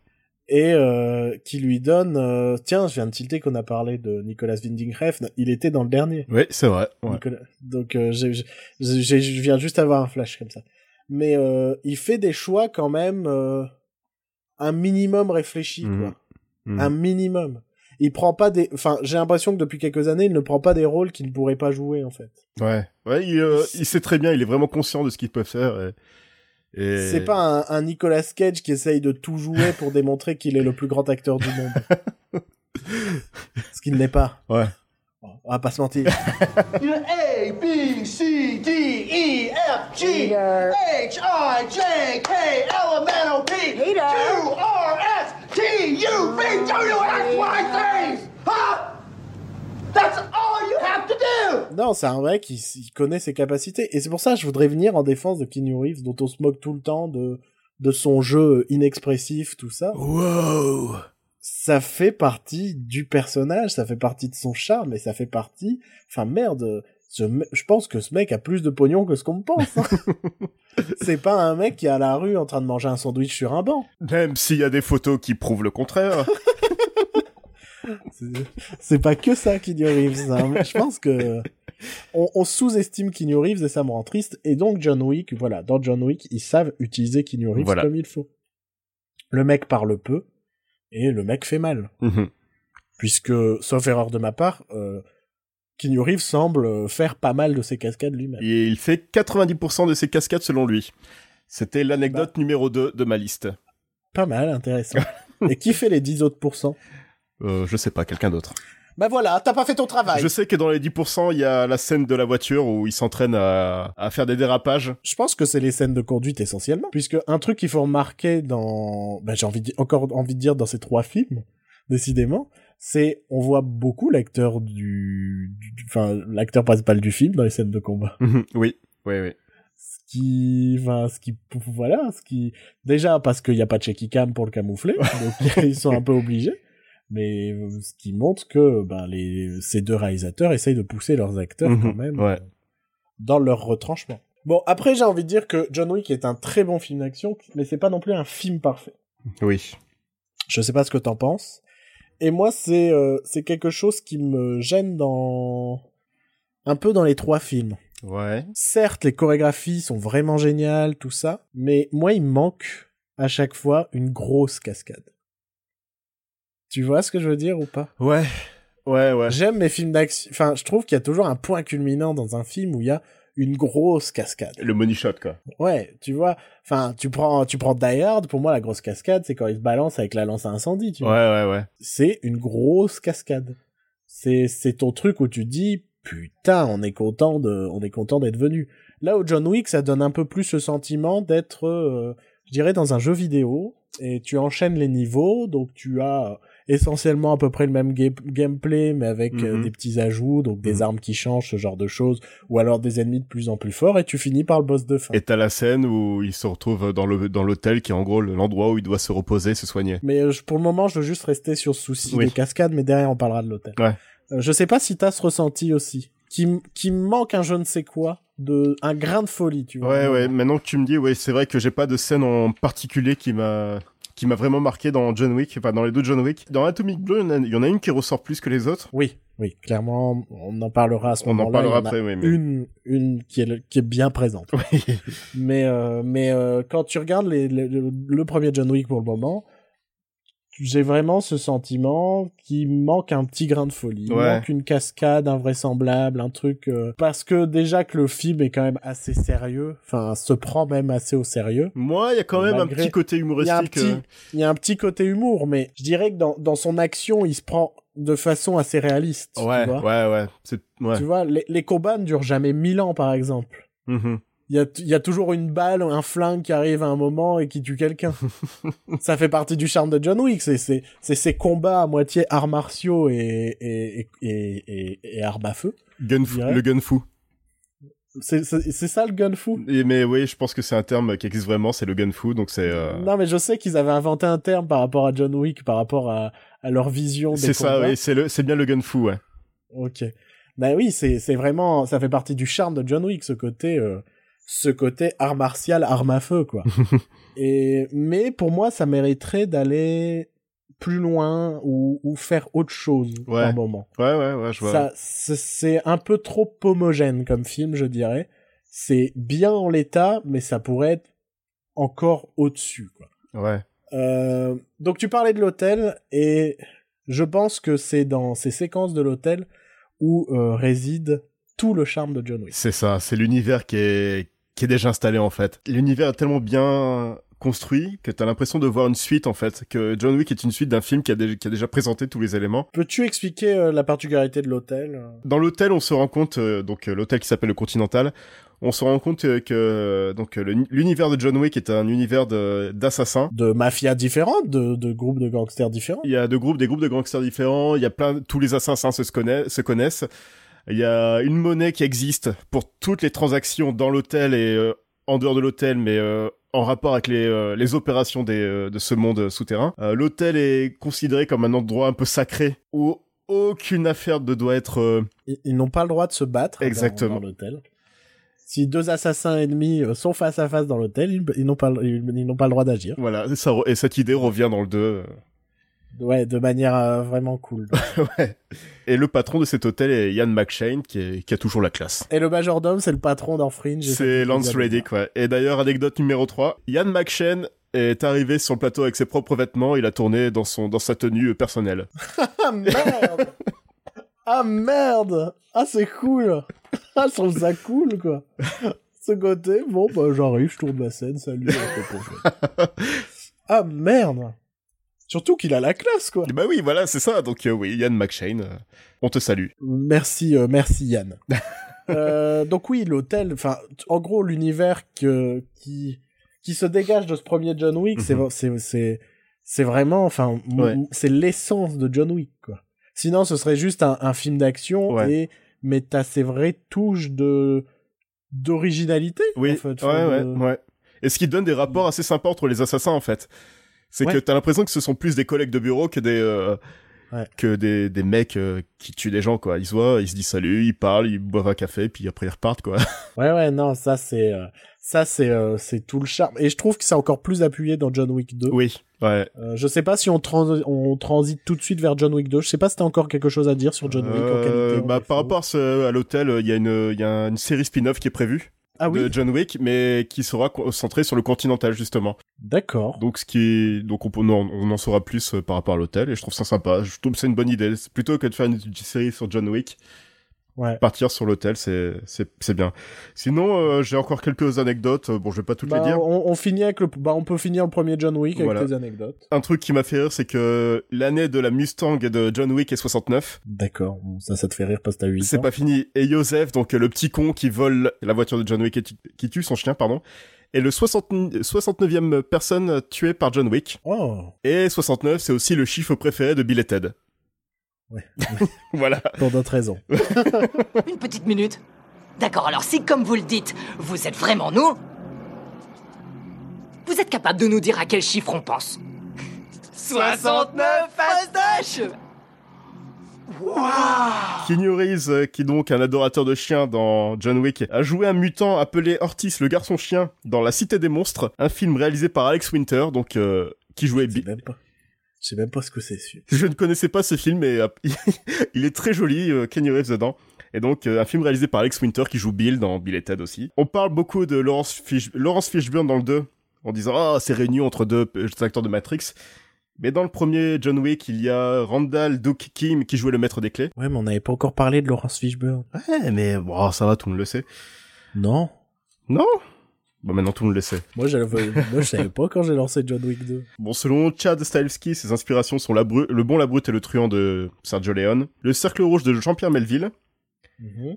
et euh, qui lui donne euh, tiens je viens de tilter qu'on a parlé de Nicolas Winding Refn il était dans le dernier Oui, c'est vrai. Ouais. Nicolas. donc euh, je viens juste avoir un flash comme ça mais euh, il fait des choix quand même euh, un minimum réfléchi Mhm. quoi Mm. un minimum il prend pas des enfin j'ai l'impression que depuis quelques années il ne prend pas des rôles qu'il ne pourrait pas jouer en fait Ouais. Ouais, il, euh, il sait très bien, il est vraiment conscient de ce qu'il peut faire. Et... et- c'est pas un, un Nicolas Cage qui essaye de tout jouer pour démontrer qu'il est le plus grand acteur du monde ce qu'il n'est pas Ouais. On va pas se mentir A, B, C, D, E, F, G, H, I, J, K, L, M, N, O, P, Q, R, S, T, U, V, W, X, Y, Z! Huh? That's all you have to do! Non, c'est un mec qui qui connaît ses capacités. Et c'est pour ça que je voudrais venir en défense de Keanu Reeves, dont on se moque tout le temps de, de son jeu inexpressif, tout ça. Wow. Ça fait partie du personnage, ça fait partie de son charme, et ça fait partie... Enfin, merde, ce me- je pense que ce mec a plus de pognon que ce qu'on me pense. hein. c'est pas un mec qui est à la rue en train de manger un sandwich sur un banc. Même s'il y a des photos qui prouvent le contraire. C'est- C'est pas que ça, Keanu Reeves. hein. Je pense que on, on sous-estime Keanu Reeves et ça me rend triste. Et donc John Wick, voilà, dans John Wick, ils savent utiliser Keanu Reeves Voilà. comme il faut. Le mec parle peu et le mec fait mal, Mhm. puisque, sauf erreur de ma part, euh, Keanu Reeves semble euh, faire pas mal de ses cascades lui-même. Et il fait 90% de ses cascades selon lui. C'était l'anecdote Bah. numéro 2 de ma liste. Pas mal, intéressant. et qui fait les 10 autres pourcents Euh, je sais pas, quelqu'un d'autre. Bah voilà, t'as pas fait ton travail. Je sais que dans les 10%, il y a la scène de la voiture où il s'entraîne à, à faire des dérapages. Je pense que c'est les scènes de conduite essentiellement, puisque un truc qu'il faut remarquer dans, bah, j'ai envie de- encore envie de dire dans ces trois films, décidément, c'est on voit beaucoup l'acteur du- enfin l'acteur principal du film dans les scènes de combat. Mhm. oui, oui, oui. Ce qui, enfin, ce qui, voilà, ce qui, déjà parce qu'il n'y a pas de shaky cam pour le camoufler, donc ils sont un peu obligés. Mais euh, ce qui montre que ben, les, ces deux réalisateurs essayent de pousser leurs acteurs Mhm, quand même ouais. euh, dans leur retranchement. Bon, après, j'ai envie de dire que John Wick est un très bon film d'action, mais c'est pas non plus un film parfait. Oui. Je sais pas ce que t'en penses. Et moi, c'est euh, c'est quelque chose qui me gêne dans un peu dans les trois films. Ouais. Certes, les chorégraphies sont vraiment géniales, tout ça, mais moi, il me manque à chaque fois une grosse cascade. Tu vois ce que je veux dire ou pas? Ouais. Ouais, ouais. J'aime mes films d'action. Enfin, je trouve qu'il y a toujours un point culminant dans un film où il y a une grosse cascade. Le money shot, quoi. Ouais, tu vois. Enfin, tu prends, tu prends Die Hard. Pour moi, la grosse cascade, c'est quand il se balance avec la lance à incendie. Tu Ouais, vois. ouais, ouais. C'est une grosse cascade. C'est, c'est ton truc où tu dis, putain, on est content de, on est content d'être venu. Là où John Wick, ça donne un peu plus ce sentiment d'être, euh, je dirais, dans un jeu vidéo. Et tu enchaînes les niveaux, donc tu as essentiellement à peu près le même ga- gameplay, mais avec euh, Mhm. des petits ajouts, donc des Mhm. armes qui changent, ce genre de choses, ou alors des ennemis de plus en plus forts, et tu finis par le boss de fin. Et t'as la scène où il se retrouve dans le dans l'hôtel qui est en gros l'endroit où il doit se reposer, se soigner. Mais euh, pour le moment, je veux juste rester sur ce souci Oui. des cascades, mais derrière on parlera de l'hôtel. Ouais. Euh, je sais pas si t'as ce ressenti aussi, qui, qui manque un je ne sais quoi, de un grain de folie, tu vois. Ouais, ouais. Maintenant que tu me dis, ouais, c'est vrai que j'ai pas de scène en particulier qui m'a qui m'a vraiment marqué dans John Wick, enfin dans les deux John Wick. Dans Atomic Blue, il y en a- il y en a une qui ressort plus que les autres. Oui, oui, clairement, on en parlera à ce On en moment-là. parlera y en a après, oui, mais- Une, une qui est, le- qui est bien présente. Oui. Mais, euh, mais euh, quand tu regardes les, les- le, le premier John Wick pour le moment, j'ai vraiment ce sentiment qu'il manque un petit grain de folie. Il Ouais. manque une cascade invraisemblable, un truc... euh, parce que déjà que le film est quand même assez sérieux, enfin, se prend même assez au sérieux. Moi, il y a quand même Malgré- un petit côté Il y, humoristique. petit, euh, il y a un petit côté humour, mais je dirais que dans, dans son action, il se prend de façon assez réaliste. tu Ouais, vois. ouais, ouais. Tu vois, les, les combats ne durent jamais mille ans, par exemple. Mhm. Il y a, y a toujours une balle, un flingue qui arrive à un moment et qui tue quelqu'un. ça fait partie du charme de John Wick. C'est, c'est, c'est ces combats à moitié arts martiaux et, et, et, et, et- armes à feu. Le gun fou. C'est, ça le gun fou. Et, mais oui, je pense que c'est un terme qui existe vraiment, c'est le gun fou, donc c'est. euh, Non, mais je sais qu'ils avaient inventé un terme par rapport à John Wick, par rapport à, à leur vision C'est ça, oui, c'est le, c'est bien le gun fou, ouais. Ok. Bah oui, c'est c'est vraiment ça fait partie du charme de John Wick ce côté euh, ce côté art martial, arme à feu quoi. Et mais pour moi ça mériterait d'aller plus loin ou, ou faire autre chose Ouais. par moment. Ouais, ouais, ouais, je vois. Ça c'est- c'est un peu trop homogène comme film, je dirais. C'est bien en l'état, mais ça pourrait être encore au-dessus quoi. Ouais. Euh, donc tu parlais de l'hôtel et je pense que c'est dans ces séquences de l'hôtel où euh, réside tout le charme de John Wick. C'est ça, c'est l'univers qui est, qui est déjà installé en fait. L'univers est tellement bien construit que t'as l'impression de voir une suite en fait, que John Wick est une suite d'un film qui a, dé- qui a déjà présenté tous les éléments. Peux-tu expliquer euh, la particularité de l'hôtel euh? Dans l'hôtel, on se rend compte, euh, donc euh, l'hôtel qui s'appelle le Continental, on se rend compte que donc l'univers de John Wick est un univers d'assassins. De mafias différentes, de, de groupes de gangsters différents? Il y a deux groupes, des groupes de gangsters différents. Il y a plein, tous les assassins se, se connaissent, se connaissent. Il y a une monnaie qui existe pour toutes les transactions dans l'hôtel et euh, en dehors de l'hôtel, mais euh, en rapport avec les, euh, les opérations des, de ce monde souterrain. L'hôtel est considéré comme un endroit un peu sacré où aucune affaire ne doit être. Ils, ils n'ont pas le droit de se battre dans- Exactement. dans, l'hôtel. Si deux assassins ennemis sont face à face dans l'hôtel, ils, ils n'ont pas, ils, ils n'ont pas le droit d'agir. voilà, ça, re- et cette idée revient dans le 2. Ouais, de manière euh, vraiment cool. ouais. Et le patron de cet hôtel est Ian McShane, qui, est, qui a toujours la classe. Et le majordome, c'est le patron dans Fringe. et ça C'est Lance Reddick, ouais. Et d'ailleurs, anecdote numéro 3, Ian McShane est arrivé sur le plateau avec ses propres vêtements, il a tourné dans son dans sa tenue personnelle. Ah merde Ah merde Ah c'est cool Ah je trouve ça cool quoi Ce côté, bon bah j'arrive, je tourne ma scène, salut. Ah merde Surtout qu'il a la classe quoi Et bah oui, voilà, c'est ça. Donc euh, oui, Ian McShane, euh, on te salue. Merci, euh, merci Yann. Donc oui, l'hôtel, enfin, en gros, l'univers que, qui, qui se dégage de ce premier John Wick, c'est, Mhm. c'est, c'est, c'est vraiment, enfin, Ouais. c'est l'essence de John Wick, quoi. Sinon, ce serait juste un, un film d'action Ouais. et, mais t'as ces vraies touches de, d'originalité. Oui, en fait, ouais, enfin, ouais, de- ouais. Et ce qui donne des rapports assez sympas entre les assassins, en fait. C'est Ouais. que t'as l'impression que ce sont plus des collègues de bureau que des... euh, Ouais. que des, des mecs euh, qui tuent des gens, quoi. Ils se voient, ils se disent salut, ils parlent, ils boivent un café, puis après ils repartent, quoi. Ouais, ouais, non, ça c'est, euh, ça c'est, c'est tout le charme. Et je trouve que c'est encore plus appuyé dans John Wick 2. oui, ouais. Je sais pas si on, trans on transite tout de suite vers John Wick 2. Je sais pas si t'as encore quelque chose à dire sur John Wick en qualité. bah, par rapport à, à l'hôtel, il y a une, il y a une série spin-off qui est prévue ah oui, de John Wick, mais qui sera centrée sur le Continental justement. d'accord. Donc ce qui est, donc on, en saura plus euh, par rapport à l'hôtel et je trouve ça sympa. Je trouve que c'est une bonne idée. Plutôt que de faire une, une série sur John Wick, Ouais. partir sur l'hôtel, c'est c'est c'est bien. Sinon, euh, j'ai encore quelques anecdotes. Euh, Bon, je vais pas toutes Bah, les dire. on, on finit avec le, bah, on peut finir le premier John Wick avec des anecdotes. Un truc qui m'a fait rire, c'est que l'année de la Mustang de John Wick est 69. D'accord. Ça, ça te fait rire parce que t'as 8 C'est pas fini. Et Joseph, donc le petit con qui vole la voiture de John Wick et qui tue son chien, pardon, est le 60, 69e personne tuée par John Wick. Oh, Et 69, c'est aussi le chiffre préféré de Bill et Ted. Ouais. voilà. pour d'autres raisons. Une petite minute. D'accord, alors si, comme vous le dites, vous êtes vraiment nous, vous êtes capable de nous dire à quel chiffre on pense 69 Fastache Keanu Reeves, euh, qui est donc un adorateur de chiens dans John Wick, a joué un mutant appelé Ortis le garçon chien dans La Cité des monstres, un film réalisé par Alex Winter, donc euh, qui jouait Je Je sais même pas ce que c'est. Je ne connaissais pas ce film, mais euh, il est très joli, euh, Keanu Reeves dedans. Et donc, euh, un film réalisé par Alex Winter qui joue Bill dans Bill et Ted aussi. On parle beaucoup de Laurence, Fish... Laurence Fishburne dans le 2, en disant « Ah, c'est réuni entre deux euh, acteurs de Matrix ». Mais dans le premier John Wick, il y a Randall Duke Kim qui jouait le maître des clés. Ouais, mais on n'avait pas encore parlé de Laurence Fishburne. Ouais, mais bon, ça va, tout le monde le sait. Non. Non? Bon, maintenant tout le monde le sait. Moi, j'avais, moi, je savais pas quand j'ai lancé John Wick 2. Bon, selon Chad Stahelski, ses inspirations sont la bru- Le bon, la brute et le truand de Sergio Leone, Le cercle rouge de Jean-Pierre Melville,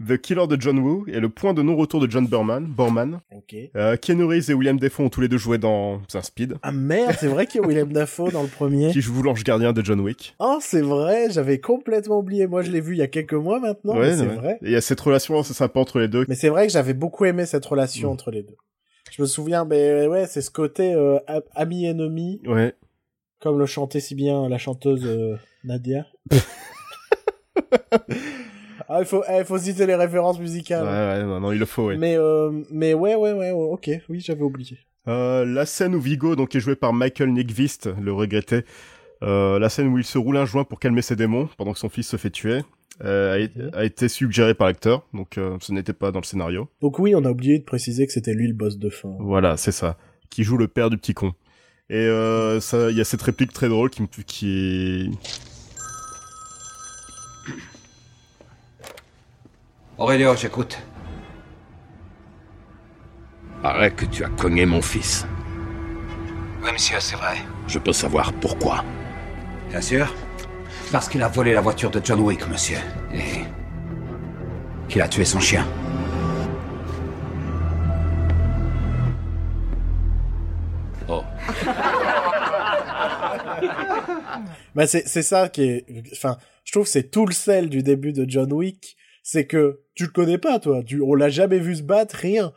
The Killer de John Woo et Le point de non-retour de John Borman. Borman. Ok. Euh, Keanu Reeves et William Defoe ont tous les deux joué dans un Speed, Ah merde, c'est vrai qu'il y a William Dafoe dans le premier. qui joue l'ange gardien de John Wick. Oh, c'est vrai, j'avais complètement oublié. Moi, je l'ai vu il y a quelques mois maintenant, mais c'est ouais. vrai. Et il y a cette relation assez sympa entre les deux. Mais c'est vrai que j'avais beaucoup aimé cette relation Mm. entre les deux. Je me souviens, mais ouais, c'est ce côté euh, a- ami-ennemi, Ouais. comme le chantait si bien la chanteuse euh, Nadia. ah, il faut, eh, faut citer les références Ouais, musicales. ouais, non, non, il le faut, ouais. Mais, euh, mais ouais, ouais, ouais, ouais, ok, oui, j'avais oublié. Euh, la scène où Vigo, donc, est joué par Michael Nyqvist, le regretté, euh, la scène où il se roule un joint pour calmer ses démons pendant que son fils se fait tuer, euh, a, été- a été suggérée par l'acteur, donc euh, ce n'était pas dans le scénario. Donc oui, on a oublié de préciser que c'était lui le boss de fin. Voilà, c'est ça. Qui joue le père du petit con. Et euh, ça, il y a cette réplique très drôle qui me, qui Aurélio, j'écoute. Paraît que tu as cogné mon fils. Oui, monsieur, c'est vrai. Je peux savoir pourquoi. Bien sûr. Parce qu'il a volé la voiture de John Wick, monsieur. Et. qu'il a tué son chien. Oh, Bah c'est c'est ça qui est enfin je trouve que c'est tout le sel du début de John Wick, c'est que tu le connais pas toi, tu on l'a jamais vu se battre rien.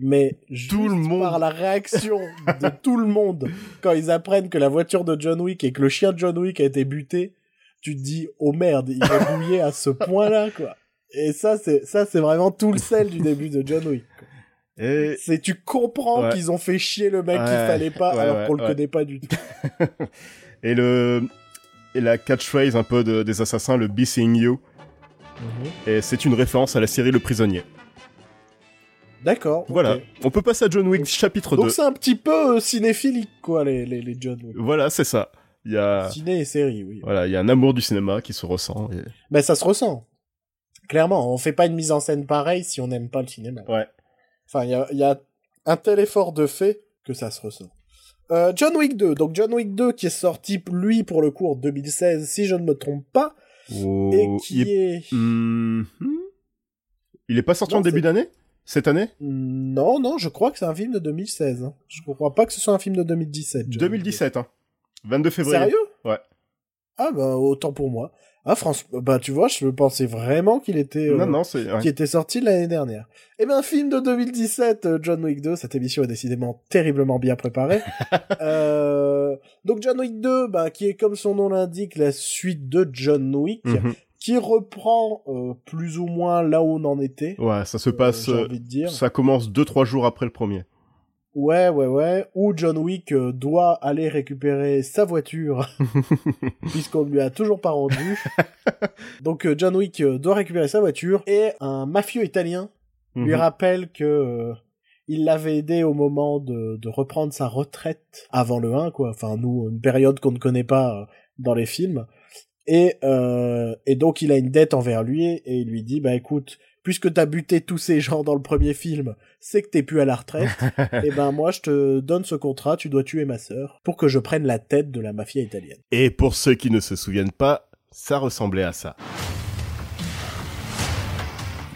Mais Tout le monde. par la réaction de tout le monde quand ils apprennent que la voiture de John Wick et que le chien de John Wick a été buté, tu te dis oh merde, il va bouiller à ce point-là quoi. Et ça c'est ça c'est vraiment tout le sel du début de John Wick. quoi. Et C'est tu comprends Ouais. qu'ils ont fait chier le mec qu'il Ouais, fallait pas ouais, alors qu'on le connaît pas du tout. et le et la catchphrase un peu de- des assassins, le Be Seeing You. Et c'est une référence à la série Le Prisonnier. D'accord. Voilà. On peut passer à John Wick chapitre 2. Donc c'est un petit peu euh, cinéphilique, quoi, les, les, les John Wick. Voilà, c'est ça. Il y a Ciné et série, oui. voilà, il y a un amour du cinéma qui se ressent. et- Mais ça se ressent. Clairement, on fait pas une mise en scène pareille si on n'aime pas le cinéma. Ouais. Enfin, il y a, y a un tel effort de fait que ça se ressent. Euh, John Wick 2. Donc John Wick 2 qui est sorti, lui, pour le coup, en 2016, si je ne me trompe pas, Oh, et qui il est... est... Hmm, hmm. Il est pas sorti Non, en début d'année? Cette année? Non, non, je crois que c'est un film de 2016. hein. Je ne crois pas que ce soit un film de 2017. John Wick 2. 2017, hein. 22 février. Sérieux? Ouais. Ah bah autant pour moi. Ah franchement, bah tu vois, je pensais vraiment qu'il était euh, Non, non, c'est. ouais. qui était sorti l'année dernière. Eh ben film de 2017, euh, John Wick 2. Cette émission est décidément terriblement bien préparée. euh, donc John Wick 2, bah qui est comme son nom l'indique la suite de John Wick, Mhm. qui reprend euh, plus ou moins là où on en était. Ouais, ça se euh, passe. j'ai euh, envie de dire. Ça commence deux trois jours après le premier. Ouais, ouais, ouais. Où John Wick euh, doit aller récupérer sa voiture, puisqu'on lui a toujours pas rendu. Donc euh, John Wick euh, doit récupérer sa voiture et un mafieux italien lui Mhm. rappelle que euh, il l'avait aidé au moment de, de reprendre sa retraite avant le 1, quoi. Enfin, nous, une période qu'on ne connaît pas dans les films. Et, euh, et donc il a une dette envers lui et il lui dit, bah écoute, puisque t'as buté tous ces gens dans le premier film, c'est que t'es plus à la retraite. et ben moi je te donne ce contrat, tu dois tuer ma sœur pour que je prenne la tête de la mafia italienne. Et pour ceux qui ne se souviennent pas, ça ressemblait à ça.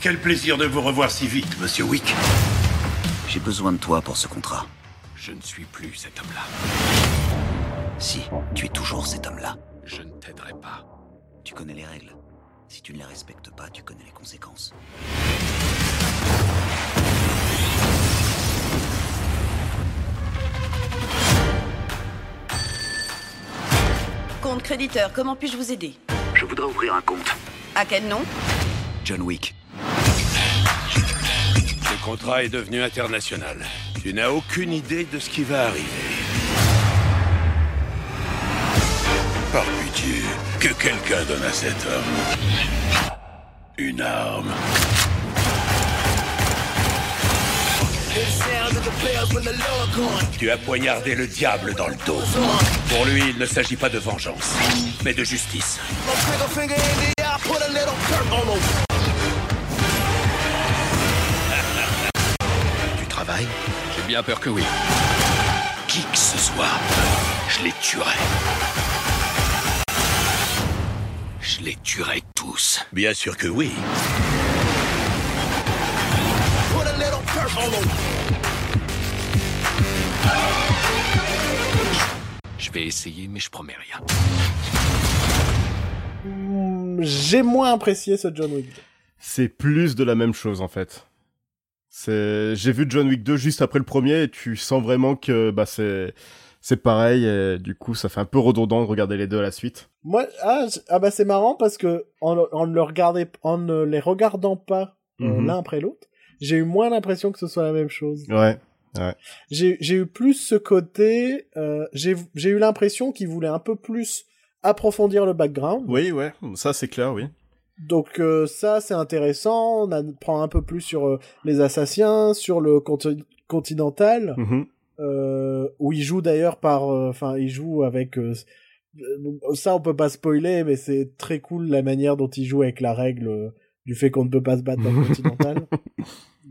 Quel plaisir de vous revoir si vite, monsieur Wick. J'ai besoin de toi pour ce contrat. Je ne suis plus cet homme-là. Si, tu es toujours cet homme-là. Je ne t'aiderai pas. Tu connais les règles. Si tu ne les respectes pas, tu connais les conséquences. Compte créditeur, comment puis-je vous aider? Je voudrais ouvrir un compte. À quel nom? John Wick. Ce contrat est devenu international. Tu n'as aucune idée de ce qui va arriver. Par pitié, que quelqu'un donne à cet homme une arme. Tu as poignardé le diable dans le dos. Pour lui, il ne s'agit pas de vengeance, mais de justice. Tu travailles? J'ai bien peur que oui. Qui que ce soit, je les tuerai. Je les tuerai tous. Bien sûr que oui. Je vais essayer, mais je promets rien. Hmm, J'ai moins apprécié ce John Wick. C'est plus de la même chose en fait. C'est, j'ai vu John Wick 2 juste après le premier et tu sens vraiment que bah c'est c'est pareil. Et du coup, ça fait un peu redondant de regarder les deux à la suite. Moi, ah, ah bah c'est marrant parce que en, le regardait, en ne les regardant pas euh, Mhm. l'un après l'autre, j'ai eu moins l'impression que ce soit la même chose. Ouais. Ouais. J'ai eu plus ce côté, euh, j'ai eu l'impression qu'il voulait un peu plus approfondir le background. Oui, ouais. Ça c'est clair, oui. Donc euh, ça c'est intéressant, on apprend un peu plus sur euh, les assassins, sur le conti- continental, Mhm. euh, où il joue d'ailleurs par, euh, enfin il joue avec, euh, euh, ça on peut pas spoiler, mais c'est très cool la manière dont il joue avec la règle euh, du fait qu'on ne peut pas se battre dans le continental.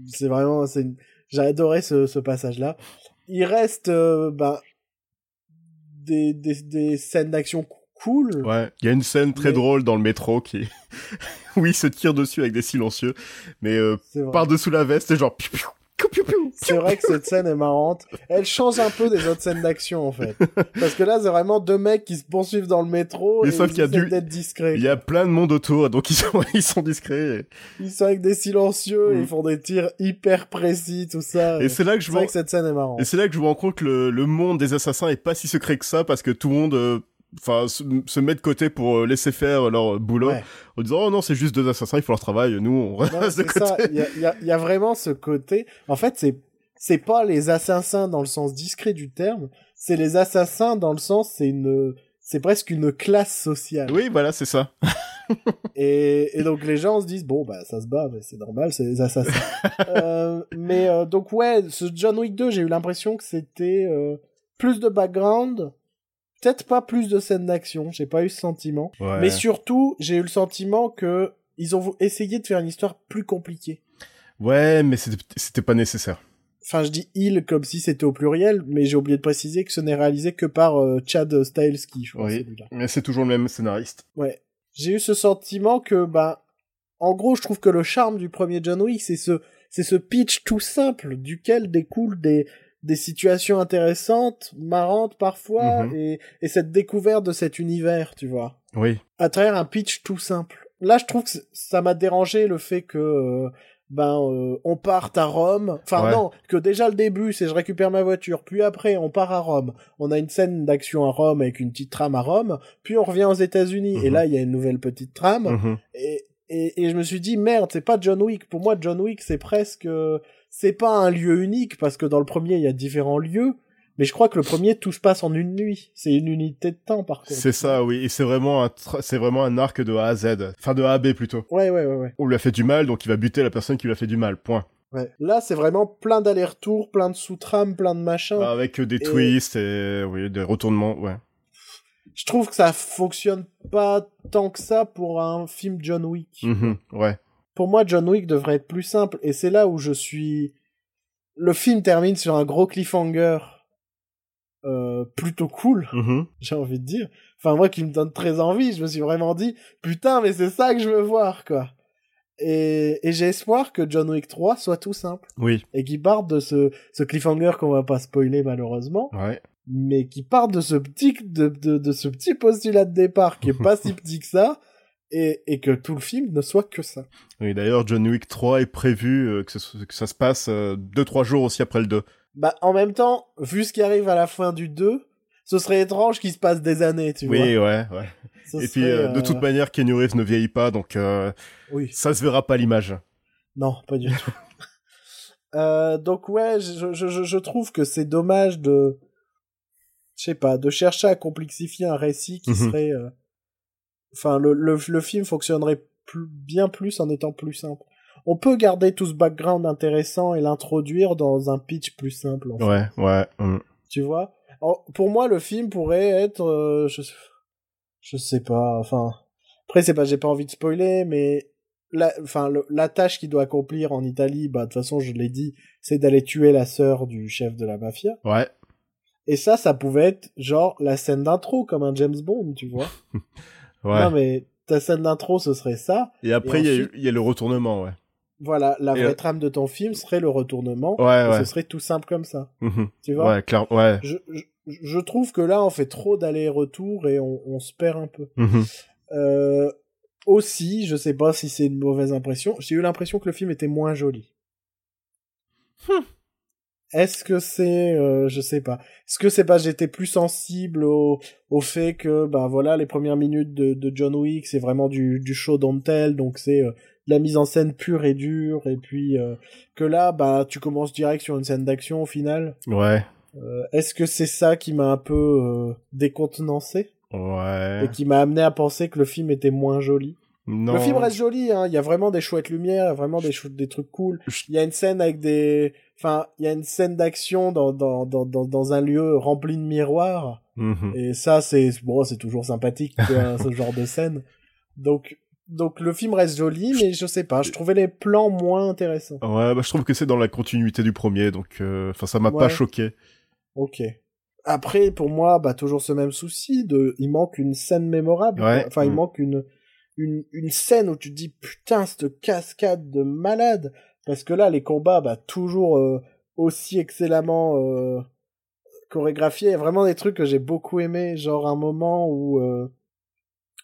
c'est vraiment, c'est, une- j'ai adoré ce, ce passage-là. Il reste, euh, ben, des, des, des scènes d'action cool. Ouais. Il y a une scène très Mais- drôle dans le métro qui où il se tire dessus avec des silencieux, mais euh, par dessous la veste, genre piou, piou. C'est vrai que cette scène est marrante. Elle change un peu des autres scènes d'action, en fait. Parce que là, c'est vraiment deux mecs qui se poursuivent dans le métro Mais et sauf ils qu'il y a du- d'être discrets. Il y a plein de monde autour, donc ils sont ils sont discrets. Ils sont avec des silencieux, ils font des tirs hyper précis, tout ça. Et, c'est là que je que cette scène est marrante. Et c'est là que je me rends compte que le, le monde des assassins est pas si secret que ça parce que tout le monde euh, enfin se, se met de côté pour euh, laisser faire leur boulot Ouais. en disant oh non c'est juste deux assassins ils font leur travail nous on Non, reste de c'est côté ça. Il y y y a vraiment ce côté. En fait, c'est c'est pas les assassins dans le sens discret du terme. C'est les assassins dans le sens c'est une c'est presque une classe sociale. oui voilà c'est ça Et, et donc les gens se disent bon bah ça se bat, mais c'est normal, c'est des assassins. Euh, mais euh, donc ouais, ce John Wick 2, j'ai eu l'impression que c'était euh, plus de background, peut-être pas plus de scènes d'action, j'ai pas eu ce sentiment. Ouais. Mais surtout, j'ai eu le sentiment que ils ont essayé de faire une histoire plus compliquée. ouais mais c'était pas nécessaire Enfin, je dis il comme si c'était au pluriel, mais j'ai oublié de préciser que ce n'est réalisé que par euh, Chad Stahelski, je crois. oui mais c'est toujours le même scénariste Ouais. J'ai eu ce sentiment que, bah, en gros, je trouve que le charme du premier John Wick, c'est ce, c'est ce pitch tout simple duquel découlent des, des situations intéressantes, marrantes parfois, Mhm. et, et cette découverte de cet univers, tu vois. Oui. À travers un pitch tout simple. Là, je trouve que ça m'a dérangé le fait que euh, ben euh, on parte à Rome. Enfin Ouais. non, que déjà le début c'est je récupère ma voiture, puis après on part à Rome. On a une scène d'action à Rome avec une petite trame à Rome, puis on revient aux États-Unis et Mhm. là il y a une nouvelle petite trame Mhm. et, et, et je me suis dit merde c'est pas John Wick pour moi John Wick c'est presque euh, c'est pas un lieu unique parce que dans le premier il y a différents lieux mais je crois que le premier tout se passe en une nuit c'est une unité de temps par contre C'est ça, oui. Et c'est vraiment un, c'est vraiment un arc de A à Z. Enfin, de A à B plutôt. ouais ouais ouais ouais On lui a fait du mal, donc il va buter la personne qui lui a fait du mal. Point. Ouais. Là, c'est vraiment plein d'allers-retours, plein de sous-trames, plein de machins. Avec euh, des Et- twists et oui, des retournements, ouais. Je trouve que ça fonctionne pas tant que ça pour un film John Wick. Mhm, ouais. Pour moi, John Wick devrait être plus simple. Et c'est là où je suis... Le film termine sur un gros cliffhanger euh, plutôt cool, Mhm. j'ai envie de dire. Enfin, moi qui me donne très envie, je me suis vraiment dit, putain, mais c'est ça que je veux voir, quoi. Et, et j'ai espoir que John Wick 3 soit tout simple. Oui. Et qu'il parte de ce, ce cliffhanger qu'on va pas spoiler malheureusement. Ouais. mais qui part de ce petit de, de, de ce petit postulat de départ qui est pas si petit que ça et, et que tout le film ne soit que ça. Oui, d'ailleurs, John Wick 3 est prévu euh, que, ce- que ça se passe euh, deux trois jours aussi après le 2. Bah en même temps, vu ce qui arrive à la fin du 2, ce serait étrange qu'il se passe des années, tu Oui, vois. ouais, ouais. Ce Et puis, euh, de euh, toute manière, Kenny Reeves ne vieillit pas, donc euh, Oui. ça se verra pas l'image. Non, pas du tout. Euh, donc ouais, je, je, je, je trouve que c'est dommage de, je sais pas, de chercher à complexifier un récit qui Mhm. serait, euh, enfin le, le le film fonctionnerait plus, bien plus en étant plus simple. On peut garder tout ce background intéressant et l'introduire dans un pitch plus simple. En fait, Ouais, ouais. hum. Tu vois? Pour moi, le film pourrait être, euh, je, je sais pas. Enfin, après c'est pas, j'ai pas envie de spoiler, mais la, enfin, le- la tâche qu'il doit accomplir en Italie, bah de toute façon, je l'ai dit, c'est d'aller tuer la sœur du chef de la mafia. Ouais. Et ça, ça pouvait être genre la scène d'intro comme un James Bond, tu vois? Ouais. Non mais ta scène d'intro, ce serait ça. Et après, il y a- ensuite- il y, a le retournement, ouais. Voilà, la Et vraie euh, trame de ton film serait le retournement. Ouais, et ouais. Ce serait tout simple comme ça. Mhm. Tu vois Ouais, clair, ouais. je, je, je trouve que là, on fait trop d'allers-retours et on, on se perd un peu. Mhm. Euh, aussi, je sais pas si c'est une mauvaise impression, j'ai eu l'impression que le film était moins joli. Hmm. Est-ce que c'est, euh, je sais pas. Est-ce que c'est pas j'étais plus sensible au, au fait que, ben voilà, les premières minutes de, de John Wick, c'est vraiment du, du show don't tell, donc c'est euh, de la mise en scène pure et dure, et puis euh, que là, bah, tu commences direct sur une scène d'action au final. Ouais. Euh, Est-ce que c'est ça qui m'a un peu euh, décontenancé? Ouais. et qui m'a amené à penser que le film était moins joli? Non. Le film reste joli, hein. il y a vraiment des chouettes lumières, vraiment des, trucs cool. Il y a une scène avec des... Enfin, il y a une scène d'action dans, dans, dans, dans, dans un lieu rempli de miroirs. Mhm. Et ça, c'est bon, c'est toujours sympathique, ce genre de scène. Donc, donc le film reste joli, mais je sais pas, je trouvais les plans moins intéressants. Ouais, bah, je trouve que c'est dans la continuité du premier, donc, euh, enfin, ça m'a pas choqué. Ok. Après, pour moi, bah toujours ce même souci de, il manque une scène mémorable. Ouais. Enfin, il Mm. manque une, une une scène où tu te dis putain cette cascade de malade. Parce que là, les combats, bah toujours euh, aussi excellemment euh, chorégraphiés. Vraiment des trucs que j'ai beaucoup aimé, genre un moment où euh,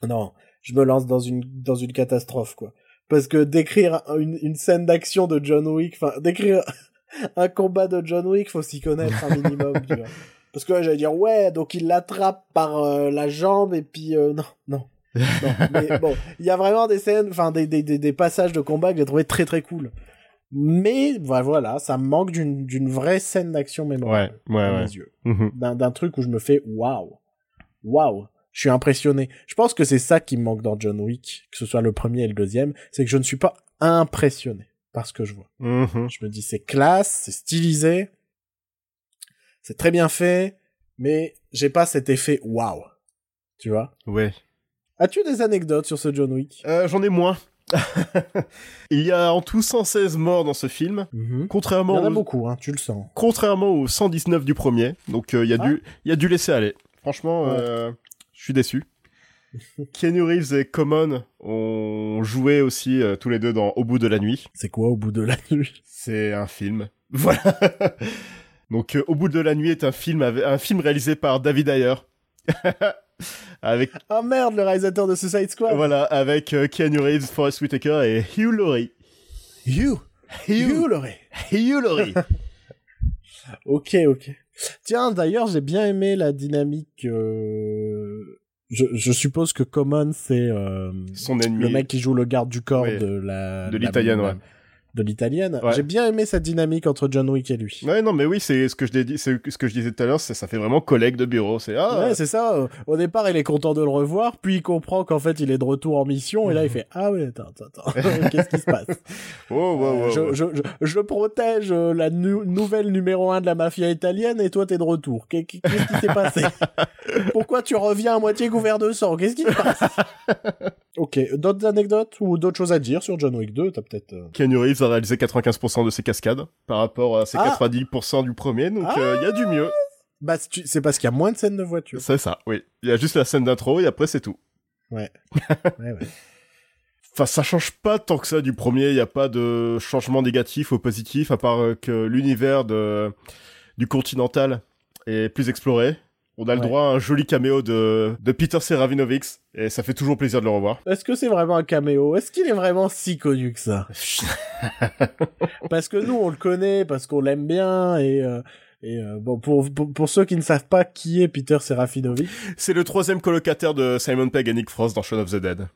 non, je me lance dans une dans une catastrophe quoi. Parce que décrire une, une scène d'action de John Wick, enfin décrire un combat de John Wick, faut s'y connaître un minimum, tu vois. Parce que j'allais dire, ouais, donc il l'attrape par euh, la jambe et puis euh, non, non. Non. Mais bon, il y a vraiment des scènes, enfin des, des, des, des passages de combat que j'ai trouvé très très cool. Mais bah, voilà, ça me manque d'une d'une vraie scène d'action mémorable Ouais, ouais, à ouais. yeux. Mhm. D'un d'un truc où je me fais waouh, waouh. Je suis impressionné. Je pense que c'est ça qui me manque dans John Wick, que ce soit le premier et le deuxième, c'est que je ne suis pas impressionné par ce que je vois. Mhm. Je me dis c'est classe, c'est stylisé, c'est très bien fait, mais j'ai pas cet effet waouh. Tu vois? Ouais. As-tu des anecdotes sur ce John Wick? Euh, J'en ai moins. Il y a en tout 116 morts dans ce film, Mhm. Il contrairement y en a aux- beaucoup, hein, tu le sens. contrairement aux 119 du premier. Donc euh, il y a Ah. du il y a du laisser aller. Franchement, Ouais. euh, je suis déçu. Keanu Reeves et Common ont joué aussi euh, tous les deux dans Au bout de la nuit. C'est quoi au bout de la nuit? C'est un film. Voilà. Donc, Au bout de la nuit est un film, avec- un film réalisé par David Ayer. Avec, Ah merde, le réalisateur de Suicide Squad. voilà, avec euh, Keanu Reeves, Forest Whitaker et Hugh Laurie. You. You, Laurie. Hugh Laurie. Ok, ok. Tiens, d'ailleurs, j'ai bien aimé la dynamique. euh, Je, je suppose que Common, c'est euh, Son ennemi. le mec qui joue le garde du corps Oui. de la De l'italienne, ouais. De l'italienne. Ouais. J'ai bien aimé cette dynamique entre John Wick et lui. Ouais, non, mais oui, c'est ce que je dit, c'est ce que je disais tout à l'heure, ça fait vraiment collègue de bureau. C'est ah, Ouais, c'est ça. Au départ, il est content de le revoir, puis il comprend qu'en fait, il est de retour en mission, et là, il fait Ah ouais, attends, attends, attends, qu'est-ce qui se passe? Oh, ouais, ouais, je, ouais. je, je, je protège euh, la nou- nouvelle numéro 1 de la mafia italienne, et toi, t'es de retour. Qu'est- Qu'est-ce qui s'est passé? Pourquoi tu reviens à moitié couvert de sang? Qu'est-ce qui se passe? Ok, d'autres anecdotes ou d'autres choses à dire sur John Wick 2 T'as peut-être. euh, a réalisé 95% de ses cascades par rapport à ses Ah. 90% du premier, donc Ah. euh, il y a du mieux. Bah, c'est parce qu'il y a moins de scènes de voiture. C'est ça, oui. Il y a juste la scène d'intro et après c'est tout. Ouais. ouais, ouais. Enfin, ça change pas tant que ça du premier. Il n'y a pas de changement négatif ou positif, à part euh, que l'univers de du Continental est plus exploré. On a le droit à un joli caméo de, de Peter Serafinovich, et ça fait toujours plaisir de le revoir. Est-ce que c'est vraiment un caméo? Est-ce qu'il est vraiment si connu que ça? Parce que nous, on le connaît, parce qu'on l'aime bien, et, euh, et euh, bon, pour, pour, pour ceux qui ne savent pas qui est Peter Serafinovich, C'est le troisième colocataire de Simon Pegg et Nick Frost dans Shaun of the Dead.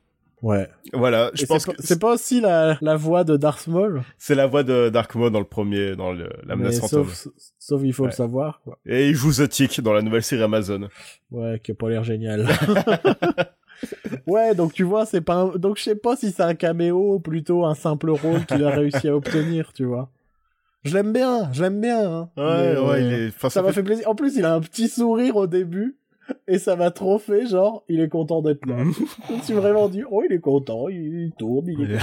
Ouais. Voilà, je Et pense que c'est pas aussi la, la voix de Darth Maul, c'est la voix de Dark Maul dans le premier, dans le, la menace fantôme. sauf, sauf il faut Ouais. le savoir, quoi. Et il joue The Tick dans la nouvelle série Amazon. Ouais, qui a pas l'air génial. ouais, donc tu vois, c'est pas un... donc je sais pas si c'est un caméo ou plutôt un simple rôle qu'il a réussi à obtenir, tu vois. Je l'aime bien, je l'aime bien. Hein. Ouais, Mais, ouais, il est, enfin, Ça m'a fait plaisir. En plus, il a un petit sourire au début. Et ça m'a trop fait, genre, il est content d'être là. je me suis vraiment dit, oh, il est content, il, il tourne, il est.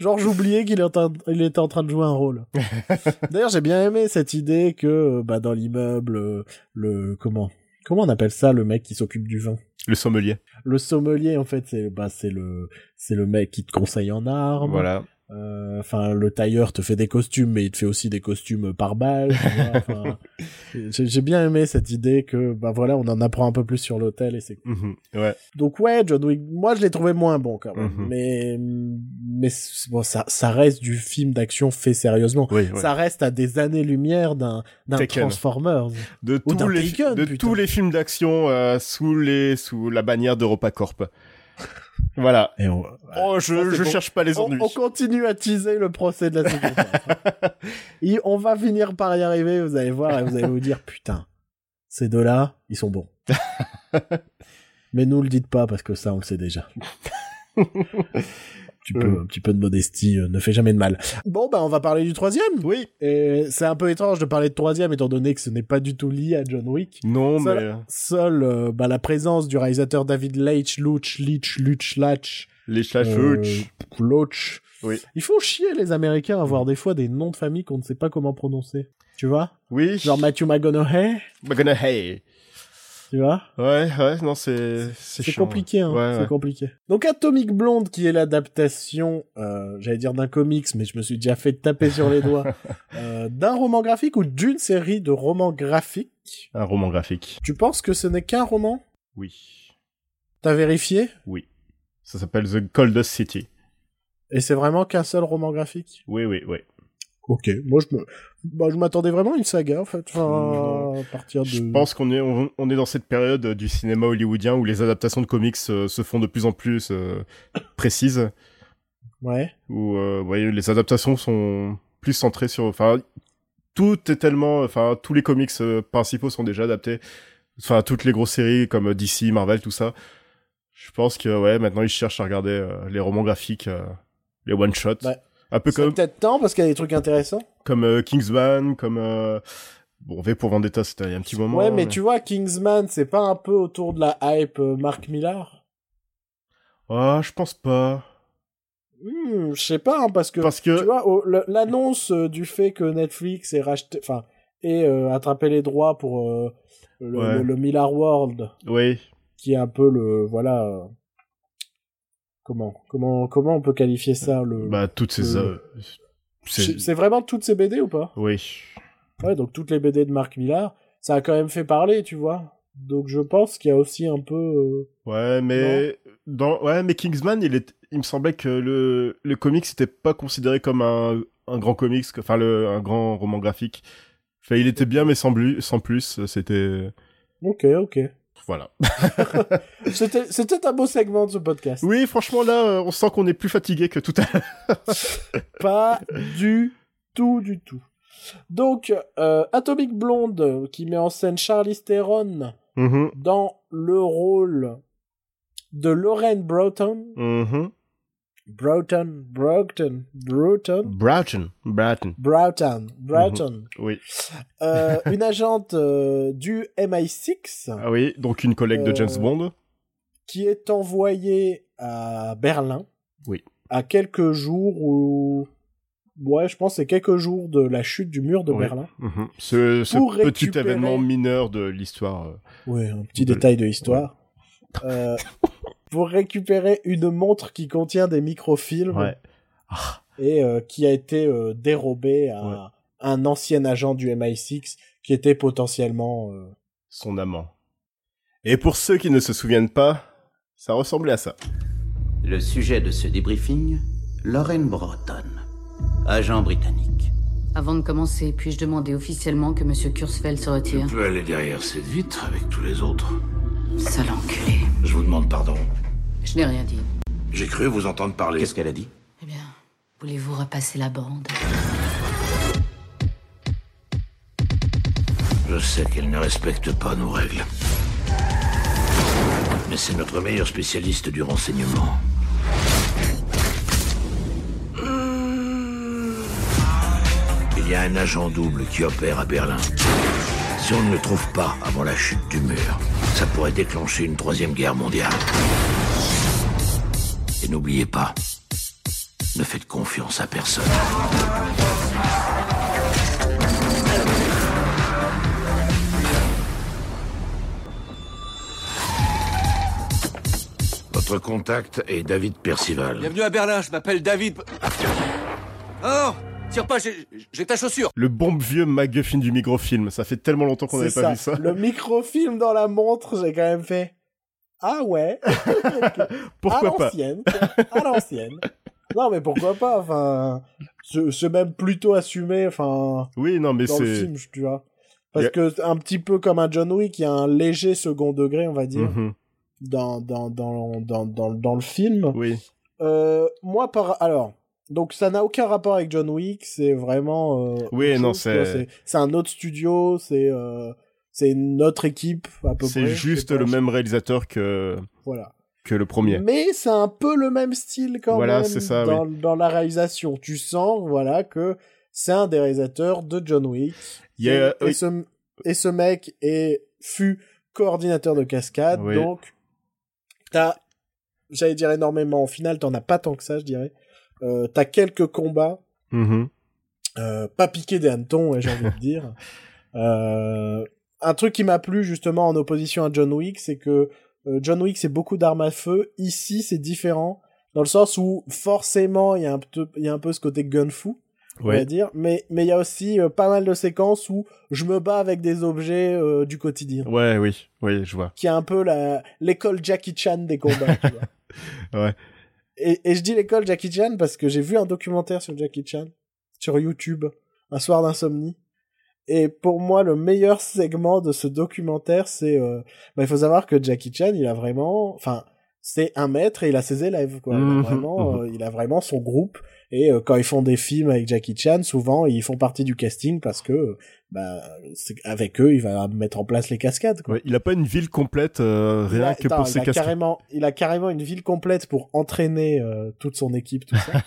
Genre, j'oubliais qu'il était en train de jouer un rôle. D'ailleurs, j'ai bien aimé cette idée que, bah, dans l'immeuble, le, comment, comment on appelle ça, le mec qui s'occupe du vin? Le sommelier. Le sommelier, en fait, c'est, bah, c'est le, c'est le mec qui te conseille en armes. Voilà. Euh, Enfin, le tailleur te fait des costumes, mais il te fait aussi des costumes par balle. j'ai bien aimé cette idée que, bah voilà, on en apprend un peu plus sur l'hôtel et c'est cool. Mhm, ouais. Donc ouais, John Wick, moi je l'ai trouvé moins bon quand même, Mhm. mais mais bon, ça ça reste du film d'action fait sérieusement. Oui, ouais. Ça reste à des années-lumière d'un d'un. Transformers. de tous les Taken, de putain. tous les films d'action euh, sous les sous la bannière d'EuropaCorp. Voilà. Et on, Oh, je Ça, c'est je bon. cherche pas les on, ennuis. on continue à teaser le procès de la sécurité. Et on va finir par y arriver, vous allez voir, et vous allez vous dire, putain, ces deux-là, ils sont bons. Mais nous le dites pas, parce que ça, on le sait déjà. Tu peux, un petit peu de modestie euh, ne fait jamais de mal. Bon, bah, on va parler du troisième. Oui. Et c'est un peu étrange de parler de troisième, étant donné que ce n'est pas du tout lié à John Wick. Non, Seul- mais euh, Seule euh, bah, la présence du réalisateur David Leitch, Luch, Leitch, Luch, Latch, les slash euh, Loach. Oui. Il faut chier les Américains à avoir des fois des noms de famille qu'on ne sait pas comment prononcer. Tu vois? Oui. Genre Matthew McConaughey, McConaughey. Tu vois Ouais, ouais, non, c'est c'est compliqué, hein. Ouais, c'est ouais. compliqué. Donc Atomic Blonde, qui est l'adaptation, euh, j'allais dire d'un comics, mais je me suis déjà fait taper sur les doigts, euh, d'un roman graphique ou d'une série de romans graphiques. Un roman graphique. Tu penses que ce n'est qu'un roman? Oui. T'as vérifié? Oui. Ça s'appelle The Coldest City. Et c'est vraiment qu'un seul roman graphique? Oui, oui, oui. Ok, moi je me, bah, je m'attendais vraiment à une saga en fait, enfin, Non. à partir de. Je pense qu'on est on, on est dans cette période du cinéma hollywoodien où les adaptations de comics euh, se font de plus en plus euh, précises. Ouais. Où euh, voyez, les adaptations sont plus centrées sur. Enfin, tout est tellement. Enfin, tous les comics euh, principaux sont déjà adaptés. Enfin, toutes les grosses séries comme DC, Marvel, tout ça. Je pense que ouais, maintenant ils cherchent à regarder euh, les romans graphiques, euh, les one shots. Ouais. Un peu comme peut-être temps parce qu'il y a des trucs intéressants. comme euh, Kingsman, comme euh, bon V pour Vendetta, c'était il y a un petit moment. ouais, mais tu vois, Kingsman, c'est pas un peu autour de la hype euh, Mark Millar? Ah, je pense pas. Hmm, Je sais pas, hein, parce que Parce que tu vois, l'annonce du fait que Netflix ait racheté, enfin, ait euh, attrapé les droits pour le, Ouais. le- le Millar World, oui, qui est un peu le, voilà, comment, comment, comment on peut qualifier ça le. bah toutes ces le- euh, c'est- vraiment toutes ces BD ou pas? Oui. Ouais, donc toutes les BD de Mark Millar, ça a quand même fait parler, tu vois. Donc je pense qu'il y a aussi un peu. euh, Ouais, mais dans ouais, mais Kingsman, il est, il me semblait que le le comics n'était pas considéré comme un un grand comics, enfin le un grand roman graphique. Enfin, il était bien, mais sans sans plus. C'était Ok, ok. Voilà. C'était un beau segment de ce podcast. Oui, franchement, là, euh, on sent qu'on est plus fatigué que tout à l'heure. Pas du tout, du tout. Donc, euh, Atomic Blonde, qui met en scène Charlize Theron Mhm, dans le rôle de Lorraine Broughton. mhm. Broughton, Broughton, Broughton, Broughton, Broughton. Broughton, Broughton. Oui. Euh, une agente euh, du MI6 Ah oui, donc une collègue de Euh, James Bond. qui est envoyée à Berlin. Oui. À quelques jours ou... Ouais, je pense que c'est quelques jours de la chute du mur de Oui. Berlin. Mhm. Ce, petit récupérer- événement mineur de l'histoire. euh, Oui, un petit De- détail de l'histoire. Euh, pour récupérer une montre qui contient des microfilms Ouais. et euh, qui a été euh, dérobée à Ouais. un ancien agent du MI6 qui était potentiellement... euh, Son amant. Et pour ceux qui ne se souviennent pas, ça ressemblait à ça. Le sujet de ce débriefing, Lorraine Broughton, agent britannique. Avant de commencer, puis-je demander officiellement que Monsieur Kurzfeld se retire? Je peux aller derrière cette vitre avec tous les autres. Sale enculé. Je vous demande pardon. Je n'ai rien dit. J'ai cru vous entendre parler. Qu'est-ce qu'elle a dit? Eh bien, voulez-vous repasser la bande? Je sais qu'elle ne respecte pas nos règles. Mais c'est notre meilleur spécialiste du renseignement. Il y a un agent double qui opère à Berlin. Si on ne le trouve pas avant la chute du mur, ça pourrait déclencher une troisième guerre mondiale. Et n'oubliez pas, ne faites confiance à personne. Votre contact est David Percival. Bienvenue à Berlin, je m'appelle David. Oh Tire pas, j'ai ta chaussure. Le bon vieux MacGuffin du microfilm. Ça fait tellement longtemps qu'on C'est n'avait pas vu ça. Le microfilm dans la montre, j'ai quand même fait... Ah ouais Pourquoi à pas. À l'ancienne. Non, mais pourquoi pas Enfin, c'est c'est même plutôt assumé. Enfin, Oui, non, mais dans le c'est. film, tu vois. Parce Y a- que un petit peu comme un John Wick, il y a un léger second degré, on va dire, Mhm. dans, dans, dans, dans, dans, dans le film. Oui. Euh, moi, par alors, donc ça n'a aucun rapport avec John Wick. C'est vraiment. euh, Oui, non, c'est- c'est un autre studio. C'est euh, c'est une autre équipe à peu près. C'est juste le même réalisateur que Voilà. que le premier. Mais c'est un peu le même style quand Voilà, même ça, dans, dans la réalisation. Tu sens, voilà, que c'est un des réalisateurs de John Wick. Et, ce, et ce mec est, fut coordinateur de cascade, Oui. donc t'as, j'allais dire énormément. Au final, t'en as pas tant que ça, je dirais. Euh, t'as quelques combats, Mhm. euh, pas piqués des hannetons, j'ai envie de dire. Euh, un truc qui m'a plu justement en opposition à John Wick, c'est que John Wick c'est beaucoup d'armes à feu. Ici c'est différent dans le sens où forcément il y a un peu, il y a un peu ce côté gun fou, on Ouais. va dire. Mais mais il y a aussi euh, pas mal de séquences où je me bats avec des objets euh, du quotidien, Ouais, oui, oui, je vois. qui est un peu la l'école Jackie Chan des combats. tu vois. Ouais. Et, et je dis l'école Jackie Chan parce que j'ai vu un documentaire sur Jackie Chan sur YouTube un soir d'insomnie. Et pour moi, le meilleur segment de ce documentaire, c'est, euh, bah, il faut savoir que Jackie Chan, il a vraiment, enfin, c'est un maître et il a ses élèves, quoi. Il a Mhm, vraiment, euh, il a vraiment son groupe. Et euh, quand ils font des films avec Jackie Chan, souvent ils font partie du casting parce que, bah, avec eux, il va mettre en place les cascades, quoi. Ouais, il a pas une ville complète euh, rien a- que attends, pour ses cascades. carrément, il a carrément une ville complète pour entraîner euh, toute son équipe, tout ça.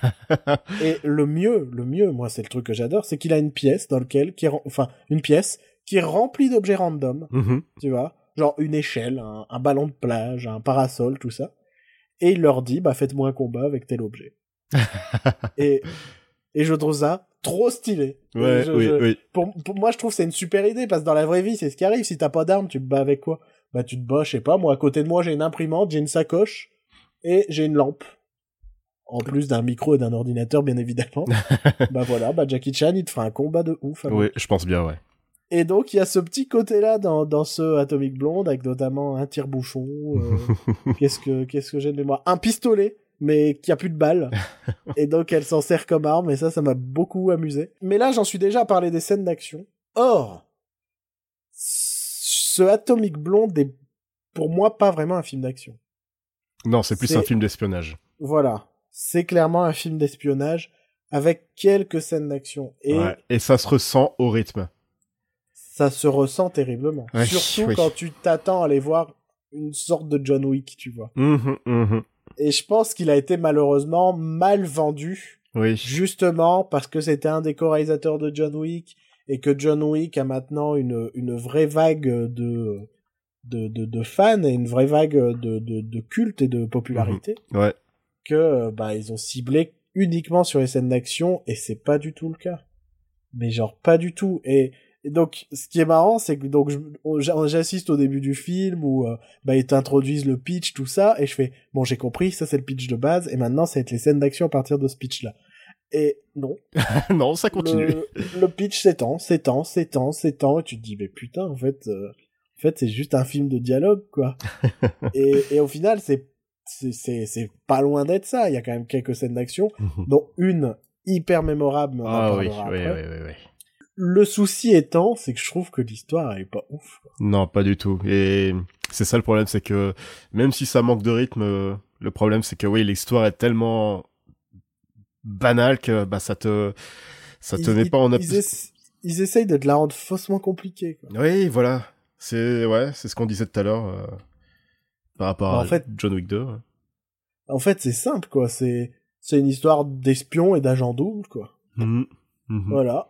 Et le mieux, le mieux, moi, c'est le truc que j'adore, c'est qu'il a une pièce dans lequel, qui est, enfin, une pièce qui est remplie d'objets random, Mhm. tu vois, genre une échelle, un, un ballon de plage, un parasol, tout ça. Et il leur dit, bah, faites-moi un combat avec tel objet. et, et je trouve ça trop stylé. Et Ouais, je- oui, je- oui. Pour, pour moi, je trouve que c'est une super idée parce que dans la vraie vie, c'est ce qui arrive. Si t'as pas d'armes, tu te bats avec quoi? Bah, tu te bats, je sais pas. Moi, à côté de moi, j'ai une imprimante, j'ai une sacoche et j'ai une lampe. en plus d'un micro et d'un ordinateur, bien évidemment. bah voilà, bah Jackie Chan, il te fera un combat de ouf. alors. Oui, je pense bien, ouais. Et donc, il y a ce petit côté-là dans, dans ce Atomic Blonde, avec notamment un tire-bouchon. euh, qu'est-ce que, qu'est-ce que j'ai de mémoire? Un pistolet, mais qui a plus de balles. et donc, elle s'en sert comme arme, et ça, ça m'a beaucoup amusé. Mais là, j'en suis déjà à parler des scènes d'action. Or, ce Atomic Blonde est, pour moi, pas vraiment un film d'action. Non, c'est plus un film d'espionnage. Voilà. C'est clairement un film d'espionnage, avec quelques scènes d'action. Et Ouais. Et ça se ressent au rythme. ça se ressent terriblement. Ouais, Surtout oui. quand tu t'attends à aller voir une sorte de John Wick, tu vois. Mhm, mhm. Et je pense qu'il a été malheureusement mal vendu, Oui. justement parce que c'était un des co-réalisateurs de John Wick et que John Wick a maintenant une, une vraie vague de, de, de, de fans et une vraie vague de, de, de culte et de popularité Ouais. que euh, bah ils ont ciblé uniquement sur les scènes d'action et c'est pas du tout le cas. Mais genre pas du tout et, et donc ce qui est marrant c'est que donc j'assiste au début du film où euh, bah ils t'introduisent le pitch tout ça et je fais bon j'ai compris ça c'est le pitch de base et maintenant ça va être les scènes d'action à partir de ce pitch là. Et non, non, ça continue. le, le pitch s'étend, s'étend, s'étend, s'étend, et tu te dis, mais putain, en fait, euh, en fait, c'est juste un film de dialogue, quoi. et, et au final, c'est, c'est, pas loin d'être ça. Il y a quand même quelques scènes d'action, dont une hyper mémorable, en Ah oui, oui, oui, oui. Le souci étant, c'est que je trouve que l'histoire, elle est pas ouf. quoi. Non, pas du tout. Et c'est ça le problème, c'est que même si ça manque de rythme, euh, le problème c'est que oui, l'histoire est tellement banale que bah ça te ça te Ils- met ils- pas en ils, ils essayent de te la rendre faussement compliquée, quoi. Oui, voilà. C'est ouais, c'est ce qu'on disait tout à l'heure euh, par rapport En à fait- John Wick 2. ouais. En fait, c'est simple, quoi. C'est, c'est une histoire d'espion et d'agent double, quoi. Mhm. Mhm. Voilà.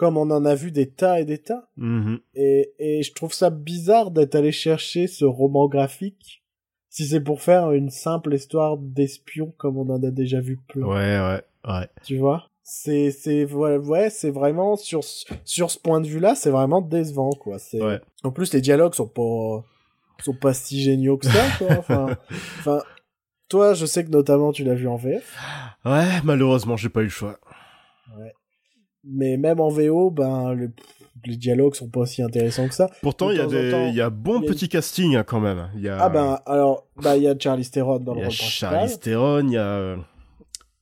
Comme on en a vu des tas et des tas. Mhm. Et, et je trouve ça bizarre d'être allé chercher ce roman graphique si c'est pour faire une simple histoire d'espion comme on en a déjà vu plein. Ouais, ouais, ouais. Tu vois? C'est c'est ouais, ouais, c'est vraiment sur ce- sur ce point de vue-là, c'est vraiment décevant quoi. C'est Ouais. en plus les dialogues sont pas sont pas si géniaux que ça quoi. Enfin enfin toi, je sais que notamment tu l'as vu en VF, Ouais, malheureusement, j'ai pas eu le choix. Mais même en VO, ben le- les dialogues sont pas aussi intéressants que ça. Pourtant, il y a des temps, y a bon y a- petit casting hein, quand même. Y a Ah ben alors bah il y a Charlie Theron dans il le y a rôle principal. Charlize Theron, il y a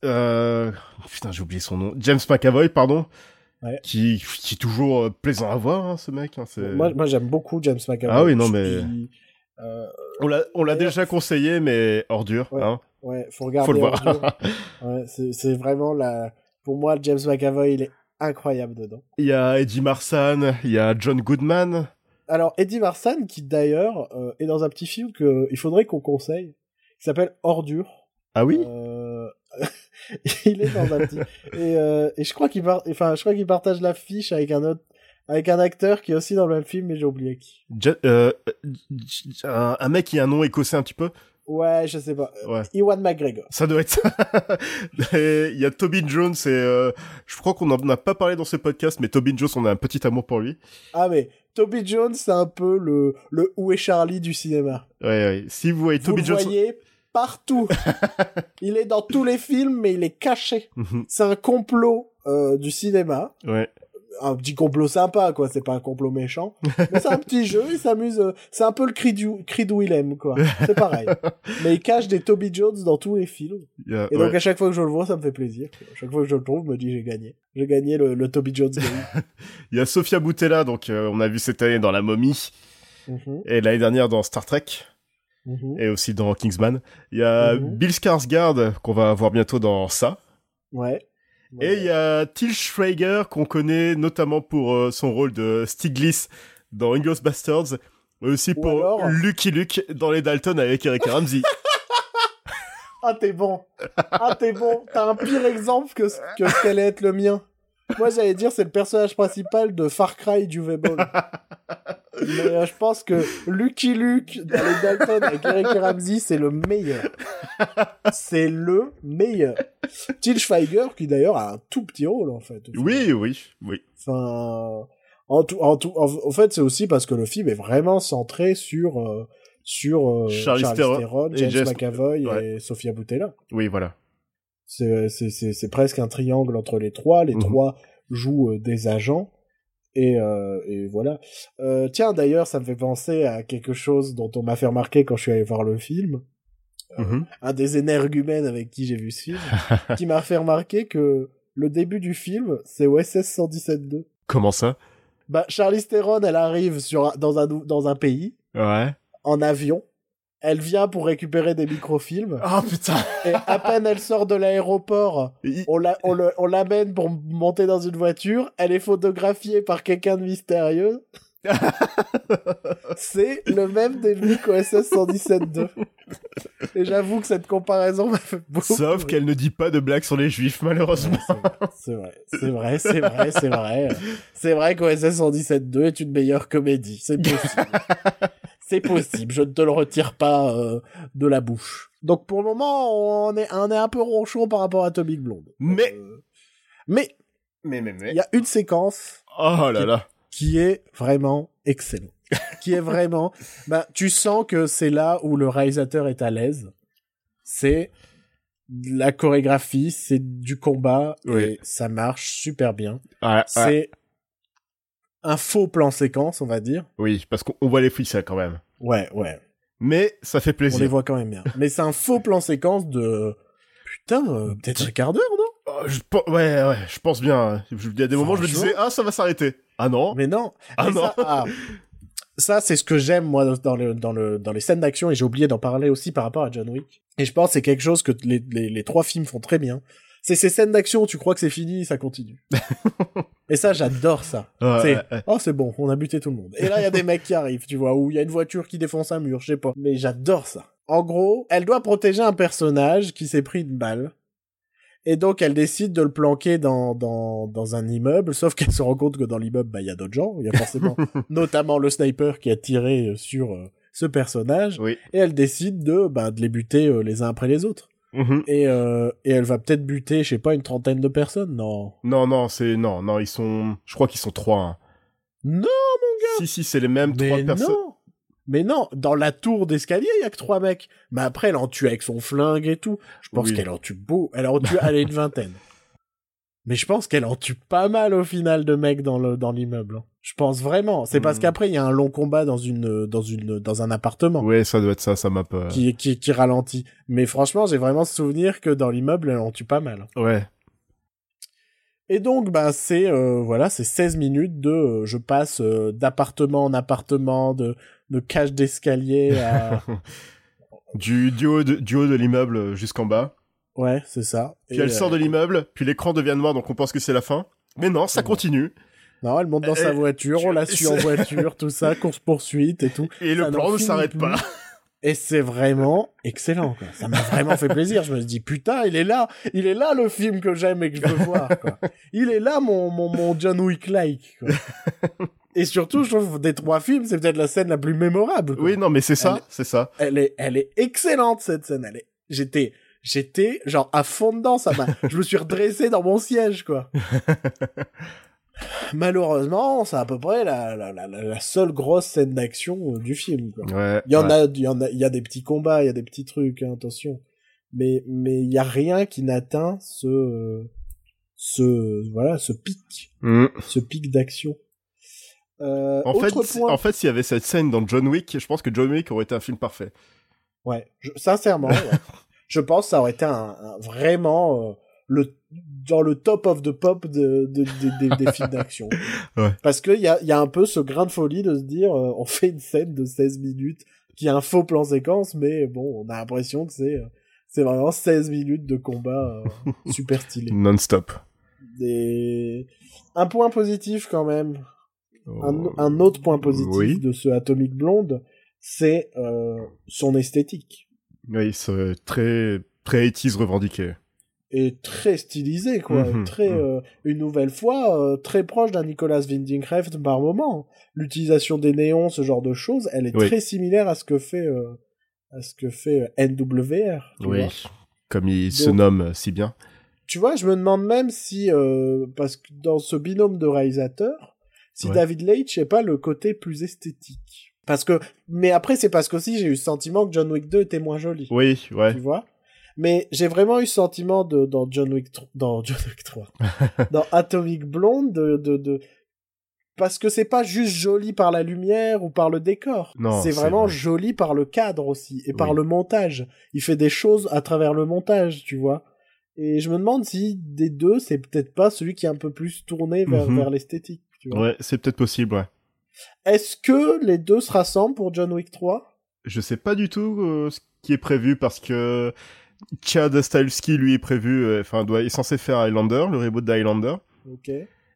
euh, putain, j'ai oublié son nom. James McAvoy, pardon. Ouais. Qui, qui est toujours euh, plaisant à voir, hein, ce mec. hein, Moi, moi j'aime beaucoup James McAvoy. Ah oui, non, mais- suis, euh, On l'a, déjà conseillé, mais hors dur, Ouais. hein. ouais, faut regarder. Faut le voir. Ouais, c'est vraiment la. Pour moi, James McAvoy, il est incroyable dedans. Il y a Eddie Marsan, il y a John Goodman. Alors, Eddie Marsan, qui d'ailleurs euh, est dans un petit film que il faudrait qu'on conseille, qui s'appelle Ordure. Ah oui? Euh, il est dans un petit. Et, euh, et je crois qu'il par... enfin, je crois qu'il partage l'affiche avec un autre, avec un acteur qui est aussi dans le même film, mais j'ai oublié qui. Euh, un mec qui a un nom écossais un petit peu. Ouais, je sais pas. Ouais. Ewan McGregor. Ça doit être ça. Il y a Tobin Jones et euh, je crois qu'on en a pas parlé dans ce podcast, mais Tobin Jones, on a un petit amour pour lui. Ah mais Toby Jones, c'est un peu le le Où est Charlie du cinéma. Ouais, ouais. Si vous voyez Vous le Jones, voyez partout. il est dans tous les films, mais il est caché. Mhm. C'est un complot euh, du cinéma. ouais. Un petit complot sympa, quoi. C'est pas un complot méchant. Mais c'est un petit jeu, il s'amuse. euh, C'est un peu le cri du, cri de Willem, quoi. C'est pareil. Mais il cache des Toby Jones dans tous les films. Et donc ouais. à chaque fois que je le vois, ça me fait plaisir. À chaque fois que je le trouve, je me dis j'ai gagné. J'ai gagné le, le Toby Jones game. Il y a Sofia Boutella, donc euh, on a vu cette année dans La Momie Mhm, et l'année dernière dans Star Trek mhm. et aussi dans Kingsman. Il y a Mhm. Bill Skarsgård qu'on va voir bientôt dans ça. Ouais. Et il y a Til Schweiger qu'on connaît notamment pour euh, son rôle de Stiglitz dans Inglourious Bastards, mais aussi Ou pour alors- Lucky Luke dans Les Dalton avec Eric Ramsey. Ah, t'es bon. Ah, t'es bon. T'as un pire exemple que, ce- que ce qu'allait être le mien. Moi, j'allais dire, c'est le personnage principal de Far Cry du V-Ball. Mais euh, je pense que Lucky Luke dans les Dalton avec Eric Ramsey, c'est le meilleur. C'est le meilleur. Til Schweiger, qui d'ailleurs a un tout petit rôle, en fait. oui, oui, oui. Enfin, en tout, en tout, en, en fait, c'est aussi parce que le film est vraiment centré sur euh, sur euh, Charlize Theron et James McAvoy ouais. et Sofia Boutella. Oui, voilà. C'est presque un triangle entre les trois. Les Mhm. trois jouent euh, des agents. Et, euh, et voilà. Euh, tiens, d'ailleurs, ça me fait penser à quelque chose dont on m'a fait remarquer quand je suis allé voir le film. Mhm. Un des énergumènes avec qui j'ai vu ce film, qui m'a fait remarquer que le début du film, c'est OSS 117.2. Comment ça? Bah, Charlize Theron, elle arrive sur, dans, un, dans un pays, Ouais. en avion. Elle vient pour récupérer des microfilms. Oh putain Et à peine elle sort de l'aéroport, on la- on l'amène pour monter dans une voiture. Elle est photographiée par quelqu'un de mystérieux. C'est le même début qu'OSS 117.2. Et j'avoue que cette comparaison m'a fait beaucoup. Sauf qu'elle ne dit pas de blagues sur les juifs, malheureusement. C'est vrai, c'est vrai, c'est vrai, c'est vrai. C'est vrai qu'OSS 117.2 est une meilleure comédie. C'est possible. c'est possible. Je ne te le retire pas euh, de la bouche. Donc pour le moment, on est, on est un peu ronchon par rapport à Atomic Blonde. Mais, Mais mais, mais, mais. il y a une séquence Oh là là. qui est vraiment excellente. qui est vraiment... Bah, tu sens que c'est là où le réalisateur est à l'aise. C'est de la chorégraphie, c'est du combat, Oui. et ça marche super bien. Ouais, ouais. Un faux plan séquence, on va dire. Oui, parce qu'on on voit les ficelles quand même. Ouais, ouais. Mais ça fait On plaisir. les voit quand même bien. Mais c'est un faux plan séquence de... Putain, euh, peut-être un quart d'heure, non? Oh, je ouais, ouais, je pense bien. Je- Il y a des moments où je me disais, ah, ça va s'arrêter. Ah non. Mais non. Ah non. Ça, ah, ça, c'est ce que j'aime, moi, dans, le, dans, le, dans les scènes d'action, et j'ai oublié d'en parler aussi par rapport à John Wick. Et je pense que c'est quelque chose que les, les, les trois films font très bien. C'est ces scènes d'action tu crois que c'est fini, ça continue. et ça, j'adore ça. Ouais, c'est, ouais, ouais. oh, c'est bon, on a buté tout le monde. Et là, il y a des mecs qui arrivent, tu vois, ou il y a une voiture qui défonce un mur, je sais pas. Mais j'adore ça. En gros, elle doit protéger un personnage qui s'est pris une balle. Et donc, elle décide de le planquer dans, dans, dans un immeuble, sauf qu'elle se rend compte que dans l'immeuble, bah, il y a d'autres gens. Il y a forcément, notamment le sniper qui a tiré euh, sur euh, ce personnage. Oui. Et elle décide de, bah, de les buter euh, les uns après les autres. Mhm. Et, euh, et elle va peut-être buter, je sais pas, une trentaine de personnes. Non? Non, non, c'est, non, non, ils sont, je crois qu'ils sont trois. hein. Non, mon gars! Si, si, c'est les mêmes trois personnes. non! Mais non, dans la tour d'escalier, il y a que trois mecs. Mais après, elle en tue avec son flingue et tout. Je pense Oui. qu'elle en tue beau. Elle en tue, elle est une vingtaine. Mais je pense qu'elle en tue pas mal au final de mecs dans le dans l'immeuble. hein. Je pense vraiment. C'est parce Hmm. qu'après il y a un long combat dans une dans une dans un appartement Ouais, ça doit être ça, ça m'a pas. qui, qui qui ralentit. Mais franchement, j'ai vraiment ce souvenir que dans l'immeuble, elle en tue pas mal. Ouais. Et donc, bah, c'est euh, voilà, c'est 16 minutes de euh, je passe euh, d'appartement en appartement, de de cage d'escalier à Du, du haut de, du haut de l'immeuble jusqu'en bas. Ouais, c'est ça. Puis Et, elle euh, sort de l'immeuble, puis l'écran devient noir, donc on pense que c'est la fin. Mais non, ça continue. Non, elle monte dans sa voiture, on la suit en voiture, tout ça, course poursuite et tout. Et le plan ne s'arrête pas. Et c'est vraiment excellent, quoi. Ça m'a vraiment fait plaisir. Je me suis dit, putain, il est là, il est là le film que j'aime et que je veux voir, quoi. Il est là mon, mon, mon John Wick-like. Et surtout, je trouve, des trois films, c'est peut-être la scène la plus mémorable, quoi. Oui, non, mais c'est ça, c'est ça. Elle est, elle est excellente, cette scène. Elle est, j'étais, j'étais, genre, à fond dedans, ça m'a, je me suis redressé dans mon siège, quoi. Malheureusement, c'est à peu près la, la, la, seule grosse scène d'action euh, du film, quoi. Ouais. Il y en ouais. a, il y en a, il y a des petits combats, il y a des petits trucs, hein, attention. Mais, mais il y a rien qui n'atteint ce, ce, voilà, ce pic, Mm. ce pic d'action. Euh, En fait, point. en fait, s'il y avait cette scène dans John Wick, je pense que John Wick aurait été un film parfait. Ouais, je- sincèrement, ouais. je pense que ça aurait été un, un- vraiment euh, le dans le top of the pop de, de- de- des- des films d'action. Ouais. Parce qu'il y a, y a un peu ce grain de folie de se dire, euh, on fait une scène de 16 minutes qui a un faux plan séquence, mais bon, on a l'impression que c'est euh, c'est vraiment 16 minutes de combat euh, super stylé. Non-stop. Des... Un point positif quand même, un, Oh. un autre point positif Oui. de ce Atomic Blonde, c'est euh, son esthétique. Oui, c'est très, très 80s revendiqué. et très stylisé quoi Mhm, très mhm. euh, une nouvelle fois euh, très proche d'un Nicolas Winding Refn par moment l'utilisation des néons ce genre de choses elle est Oui. très similaire à ce que fait euh, à ce que fait NWR Oui. vois. Comme il se nomme si bien. tu vois je me demande même si parce que dans ce binôme de réalisateurs si Ouais. David Leitch n'est pas le côté plus esthétique parce que mais après c'est parce qu'aussi j'ai eu le sentiment que John Wick 2 était moins joli Oui, ouais. tu vois? Mais j'ai vraiment eu ce sentiment de, dans John Wick, tr- dans John Wick 3, dans Atomic Blonde, de, de, de- parce que c'est pas juste joli par la lumière ou par le décor. Non, c'est vraiment vrai. joli par le cadre aussi et par le montage. Il fait des choses à travers le montage, tu vois. Et je me demande si des deux, c'est peut-être pas celui qui est un peu plus tourné vers, Mhm. vers l'esthétique. Ouais, c'est peut-être possible, ouais. Est-ce que les deux se rassemblent pour John Wick 3 Je sais pas du tout euh, ce qui est prévu parce que Chad Stahelski, lui, est prévu, euh, enfin, doit, est censé faire Highlander, le reboot d'Highlander. Ok.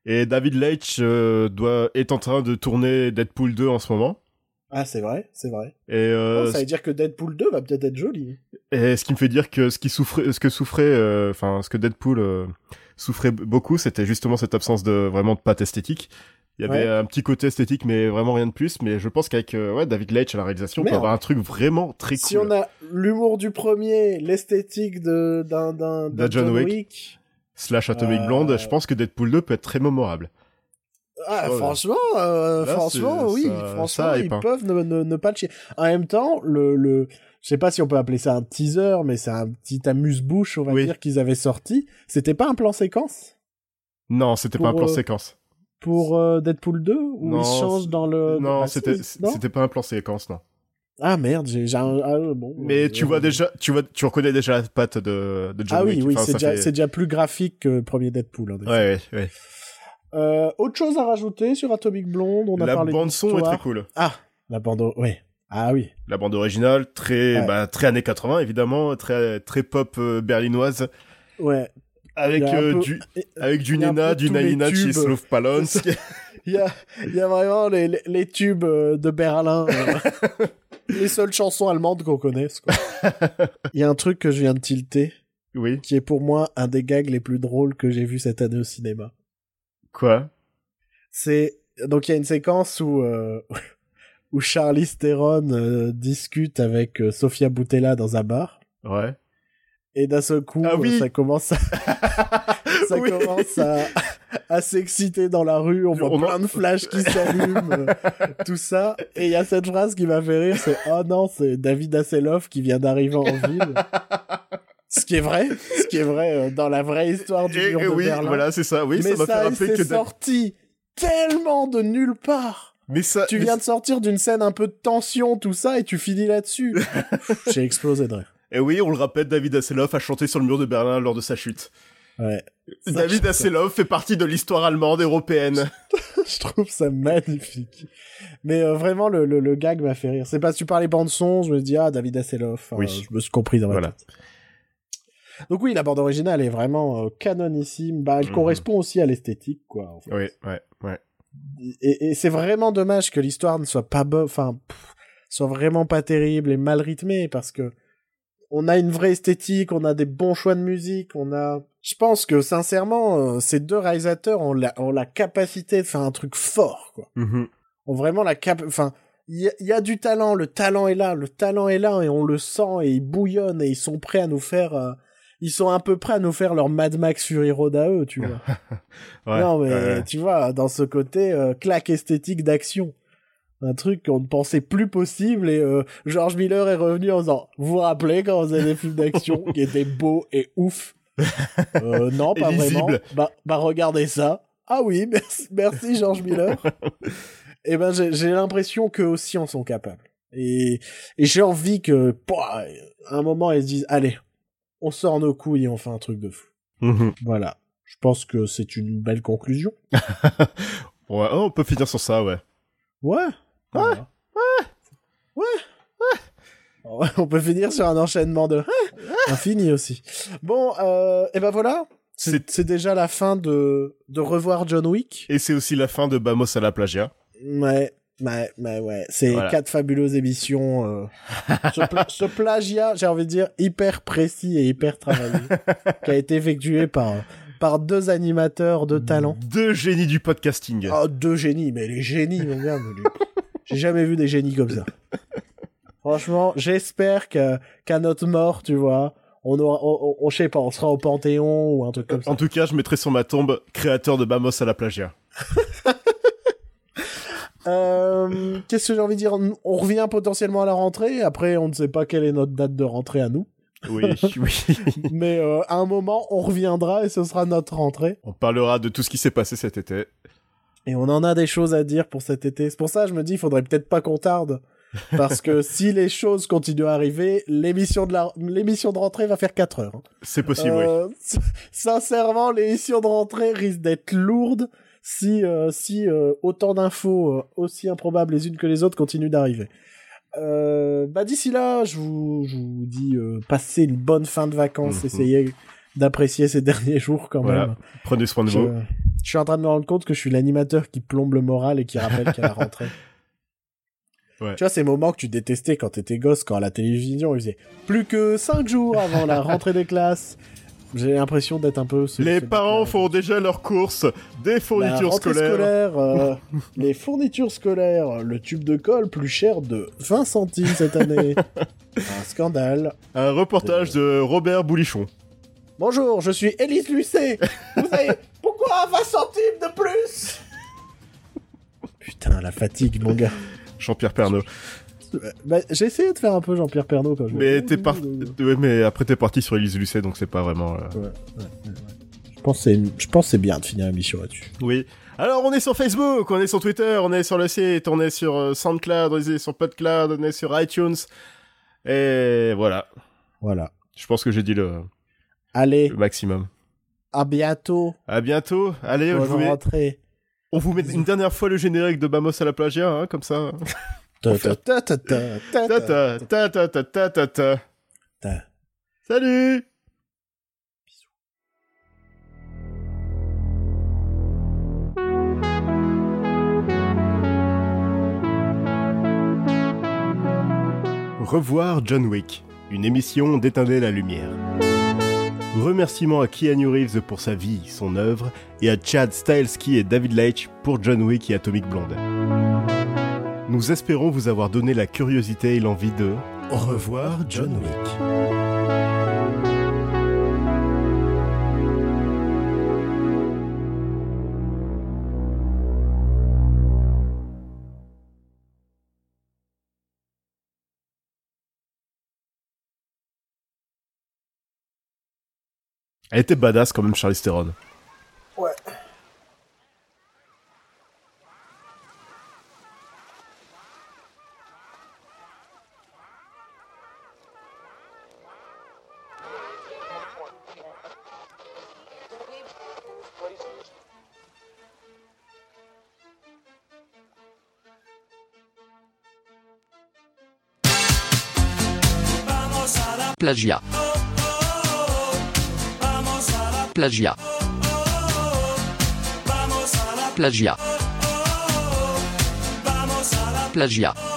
Et David Leitch euh, doit, est en train de tourner Deadpool 2 en ce moment. Ah, c'est vrai, c'est vrai. Et, euh, ça veut dire que Deadpool 2 va peut-être être joli. et ce qui me fait dire que ce qui souffrait, ce que souffrait, euh, enfin, ce que Deadpool euh, souffrait beaucoup, c'était justement cette absence de vraiment de patte esthétique. Il y avait Ouais. un petit côté esthétique, mais vraiment rien de plus. Mais je pense qu'avec ouais, David Leitch à la réalisation, on peut avoir un truc vraiment très Si cool. on a l'humour du premier, l'esthétique de d'un D'un John Wick. Slash Atomic Blonde, je pense que Deadpool 2 peut être très mémorable. Ah, Oh franchement, euh, Là, franchement, oui, ça- franchement, ça hype, ils hein. peuvent ne, ne, ne pas le chier. En même temps, le, le, je sais pas si on peut appeler ça un teaser, mais c'est un petit amuse-bouche, on va Oui. dire, qu'ils avaient sorti. C'était pas un plan séquence? Non, c'était pas un plan euh, séquence. pour euh, Deadpool 2 où Non, ils changent dans le. Non, c'était pas un plan séquence, non. Ah merde, j'ai un. ah, bon, Mais euh, tu vois déjà, tu vois, tu reconnais déjà la patte de, de John Ah oui, Wick. oui, Enfin, c'est déjà, fait- c'est déjà plus graphique que le premier Deadpool. en effet. Ouais, ouais, ouais. Euh, autre chose à rajouter sur Atomic Blonde on a La parlé bande son est très cool. Ah, la bande, oui. Ah oui. La bande originale, très, Ouais. bah, très années 80, évidemment, très, très pop euh, berlinoise. Ouais. Avec, euh, peu- du, avec du Nina, du tubes. Czeslaw Polonsk. Il y a, il y a vraiment les, les, les tubes euh, de Berlin. euh, les seules chansons allemandes qu'on connaisse. quoi. Il y a un truc que je viens de tilter. Oui. Qui est pour moi un des gags les plus drôles que j'ai vu cette année au cinéma. Quoi? C'est donc il y a une séquence où euh, où Charlize Theron euh, discute avec euh, Sofia Boutella dans un bar. Ouais. Et d'un seul coup, Ah oui. euh, ça commence à, ça Oui. commence à, à s'exciter dans la rue. On voit On en- plein de flashs qui s'allument, tout ça. Et il y a cette phrase qui m'a fait rire, c'est oh non, c'est David Hasselhoff qui vient d'arriver en ville. Ce qui est vrai, ce qui est vrai euh, dans la vraie histoire du mur et de oui, Berlin. voilà, c'est ça. Oui, Mais ça fait ça, que. Sorti tellement de nulle part. Mais ça, Tu mais viens de sortir d'une scène un peu de tension, tout ça, et tu finis là-dessus. J'ai explosé de rire. Et oui, on le rappelle, David Hasselhoff a chanté sur le mur de Berlin lors de sa chute. Ouais. Ça, David Hasselhoff fait partie de l'histoire allemande européenne. je trouve ça magnifique. Mais euh, vraiment, le, le, le gag m'a fait rire. C'est parce que tu parlais bande son, je me dis, ah, David Hasselhoff. Oui. Je me suis compris dans ma Voilà. tête. Donc oui, la bande originale est vraiment euh, canonissime. Bah, elle Mhm. correspond aussi à l'esthétique, quoi. en fait. Oui, ouais, ouais. Et, et c'est vraiment dommage que l'histoire ne soit pas bonne, enfin, soit vraiment pas terrible et mal rythmée, parce que on a une vraie esthétique, on a des bons choix de musique, on a... Je pense que, sincèrement, euh, ces deux réalisateurs ont la, ont la capacité de faire un truc fort, quoi. Mhm. Ont vraiment la cap... Enfin, il y, a- il y a du talent, le talent est là, le talent est là, et on le sent, et ils bouillonnent, et ils sont prêts à nous faire... euh, Ils sont un peu prêts à nous faire leur Mad Max Fury Road à eux, tu vois. Ouais, non, mais tu vois, dans ce côté euh, claque esthétique d'action. Un truc qu'on ne pensait plus possible et euh, George Miller est revenu en disant Vous vous rappelez quand vous avez des films d'action qui étaient beaux et ouf? Euh, Non, pas vraiment. Bah, bah regardez ça. Ah oui, merci, merci George Miller. et ben j'ai l'impression qu'eux aussi en sont capables. Et, et j'ai envie que, à un moment, ils se disent Allez, on sort nos couilles et on fait un truc de fou. Mhm. Voilà. Je pense que c'est une belle conclusion. Ouais, oh, on peut finir sur ça, ouais. Ouais. Ouais. Ouais. Ouais. On peut finir sur un enchaînement de infini aussi. Bon, euh, et ben voilà. C'est c'est déjà la fin de, de revoir John Wick. Et c'est aussi la fin de Bamos à la plagia. Ouais, ouais, ouais, ouais. C'est Voilà. quatre fabuleuses émissions. euh, ce, pla- ce plagiat, j'ai envie de dire, hyper précis et hyper travaillé, qui a été effectué par, par deux animateurs de talent. Deux génies du podcasting. Oh, deux génies, mais les génies, mon gars. mais J'ai jamais vu des génies comme ça. Franchement, j'espère que qu'à notre mort, tu vois, on aura, on, on- on- je sais pas, on sera au Panthéon ou un truc comme ça. En tout cas, je mettrai sur ma tombe créateur de Bamos à la plagia. Euh, Qu'est-ce que j'ai envie de dire? On revient potentiellement à la rentrée. Après, on ne sait pas quelle est notre date de rentrée à nous. Oui, oui. Mais euh, à un moment, on reviendra et ce sera notre rentrée. On parlera de tout ce qui s'est passé cet été. Et on en a des choses à dire pour cet été. C'est pour ça que je me dis, il faudrait peut-être pas qu'on tarde. Parce que si les choses continuent à arriver, l'émission de la... l'émission de rentrée va faire 4 heures. hein. C'est possible, oui. Euh, Sincèrement, l'émission de rentrée risque d'être lourde si, euh, si euh, autant d'infos euh, aussi improbables les unes que les autres continuent d'arriver. Bah d'ici là, je vous, je vous dis passez une bonne fin de vacances, Mhm. essayez d'apprécier ces derniers jours quand Voilà. même. Prenez soin de vous. je suis en train de me rendre compte que je suis l'animateur qui plombe le moral et qui rappelle qu'à la rentrée. Ouais. Tu vois, ces moments que tu détestais quand t'étais gosse, quand à la télévision, ils faisaient plus que 5 jours avant la rentrée des classes. J'ai l'impression d'être un peu... ce- Les ce parents font déjà leurs courses, des fournitures scolaires. scolaire, euh, les fournitures scolaires, le tube de colle plus cher de 20 centimes cette année. un scandale. Un reportage de Robert Boulichon. Bonjour, je suis Élise Lucet. Vous savez pourquoi 20 centimes de plus? Putain, la fatigue, mon gars. Jean-Pierre Pernaut. Bah, j'ai essayé de faire un peu Jean-Pierre Pernaut quand je Mais t'es par... ouais, mais après t'es parti sur Elise Lucet, donc c'est pas vraiment. euh, Ouais, ouais. Je pense c'est- je pense c'est bien de finir l'émission là-dessus. Oui. Alors on est sur Facebook, on est sur Twitter, on est sur le site, on est sur euh, SoundCloud, on est sur PodCloud, on est sur iTunes. Et voilà. Voilà. Je pense que j'ai dit le, Allez, le maximum. à bientôt. À bientôt. Allez, je vous on vous met une dernière fois le générique de Bamos à la plagia, hein, comme ça. Salut! Revoir John Wick, une émission d'éteindre la lumière. Remerciements à Keanu Reeves pour sa vie, son œuvre, et à Chad Stileski et David Leitch pour John Wick et Atomic Blonde. Nous espérons vous avoir donné la curiosité et l'envie de revoir John Wick. Elle était badass quand même, Charlize Theron. Ouais. Plagiat. Plagiat. Plagiat. Plagiat.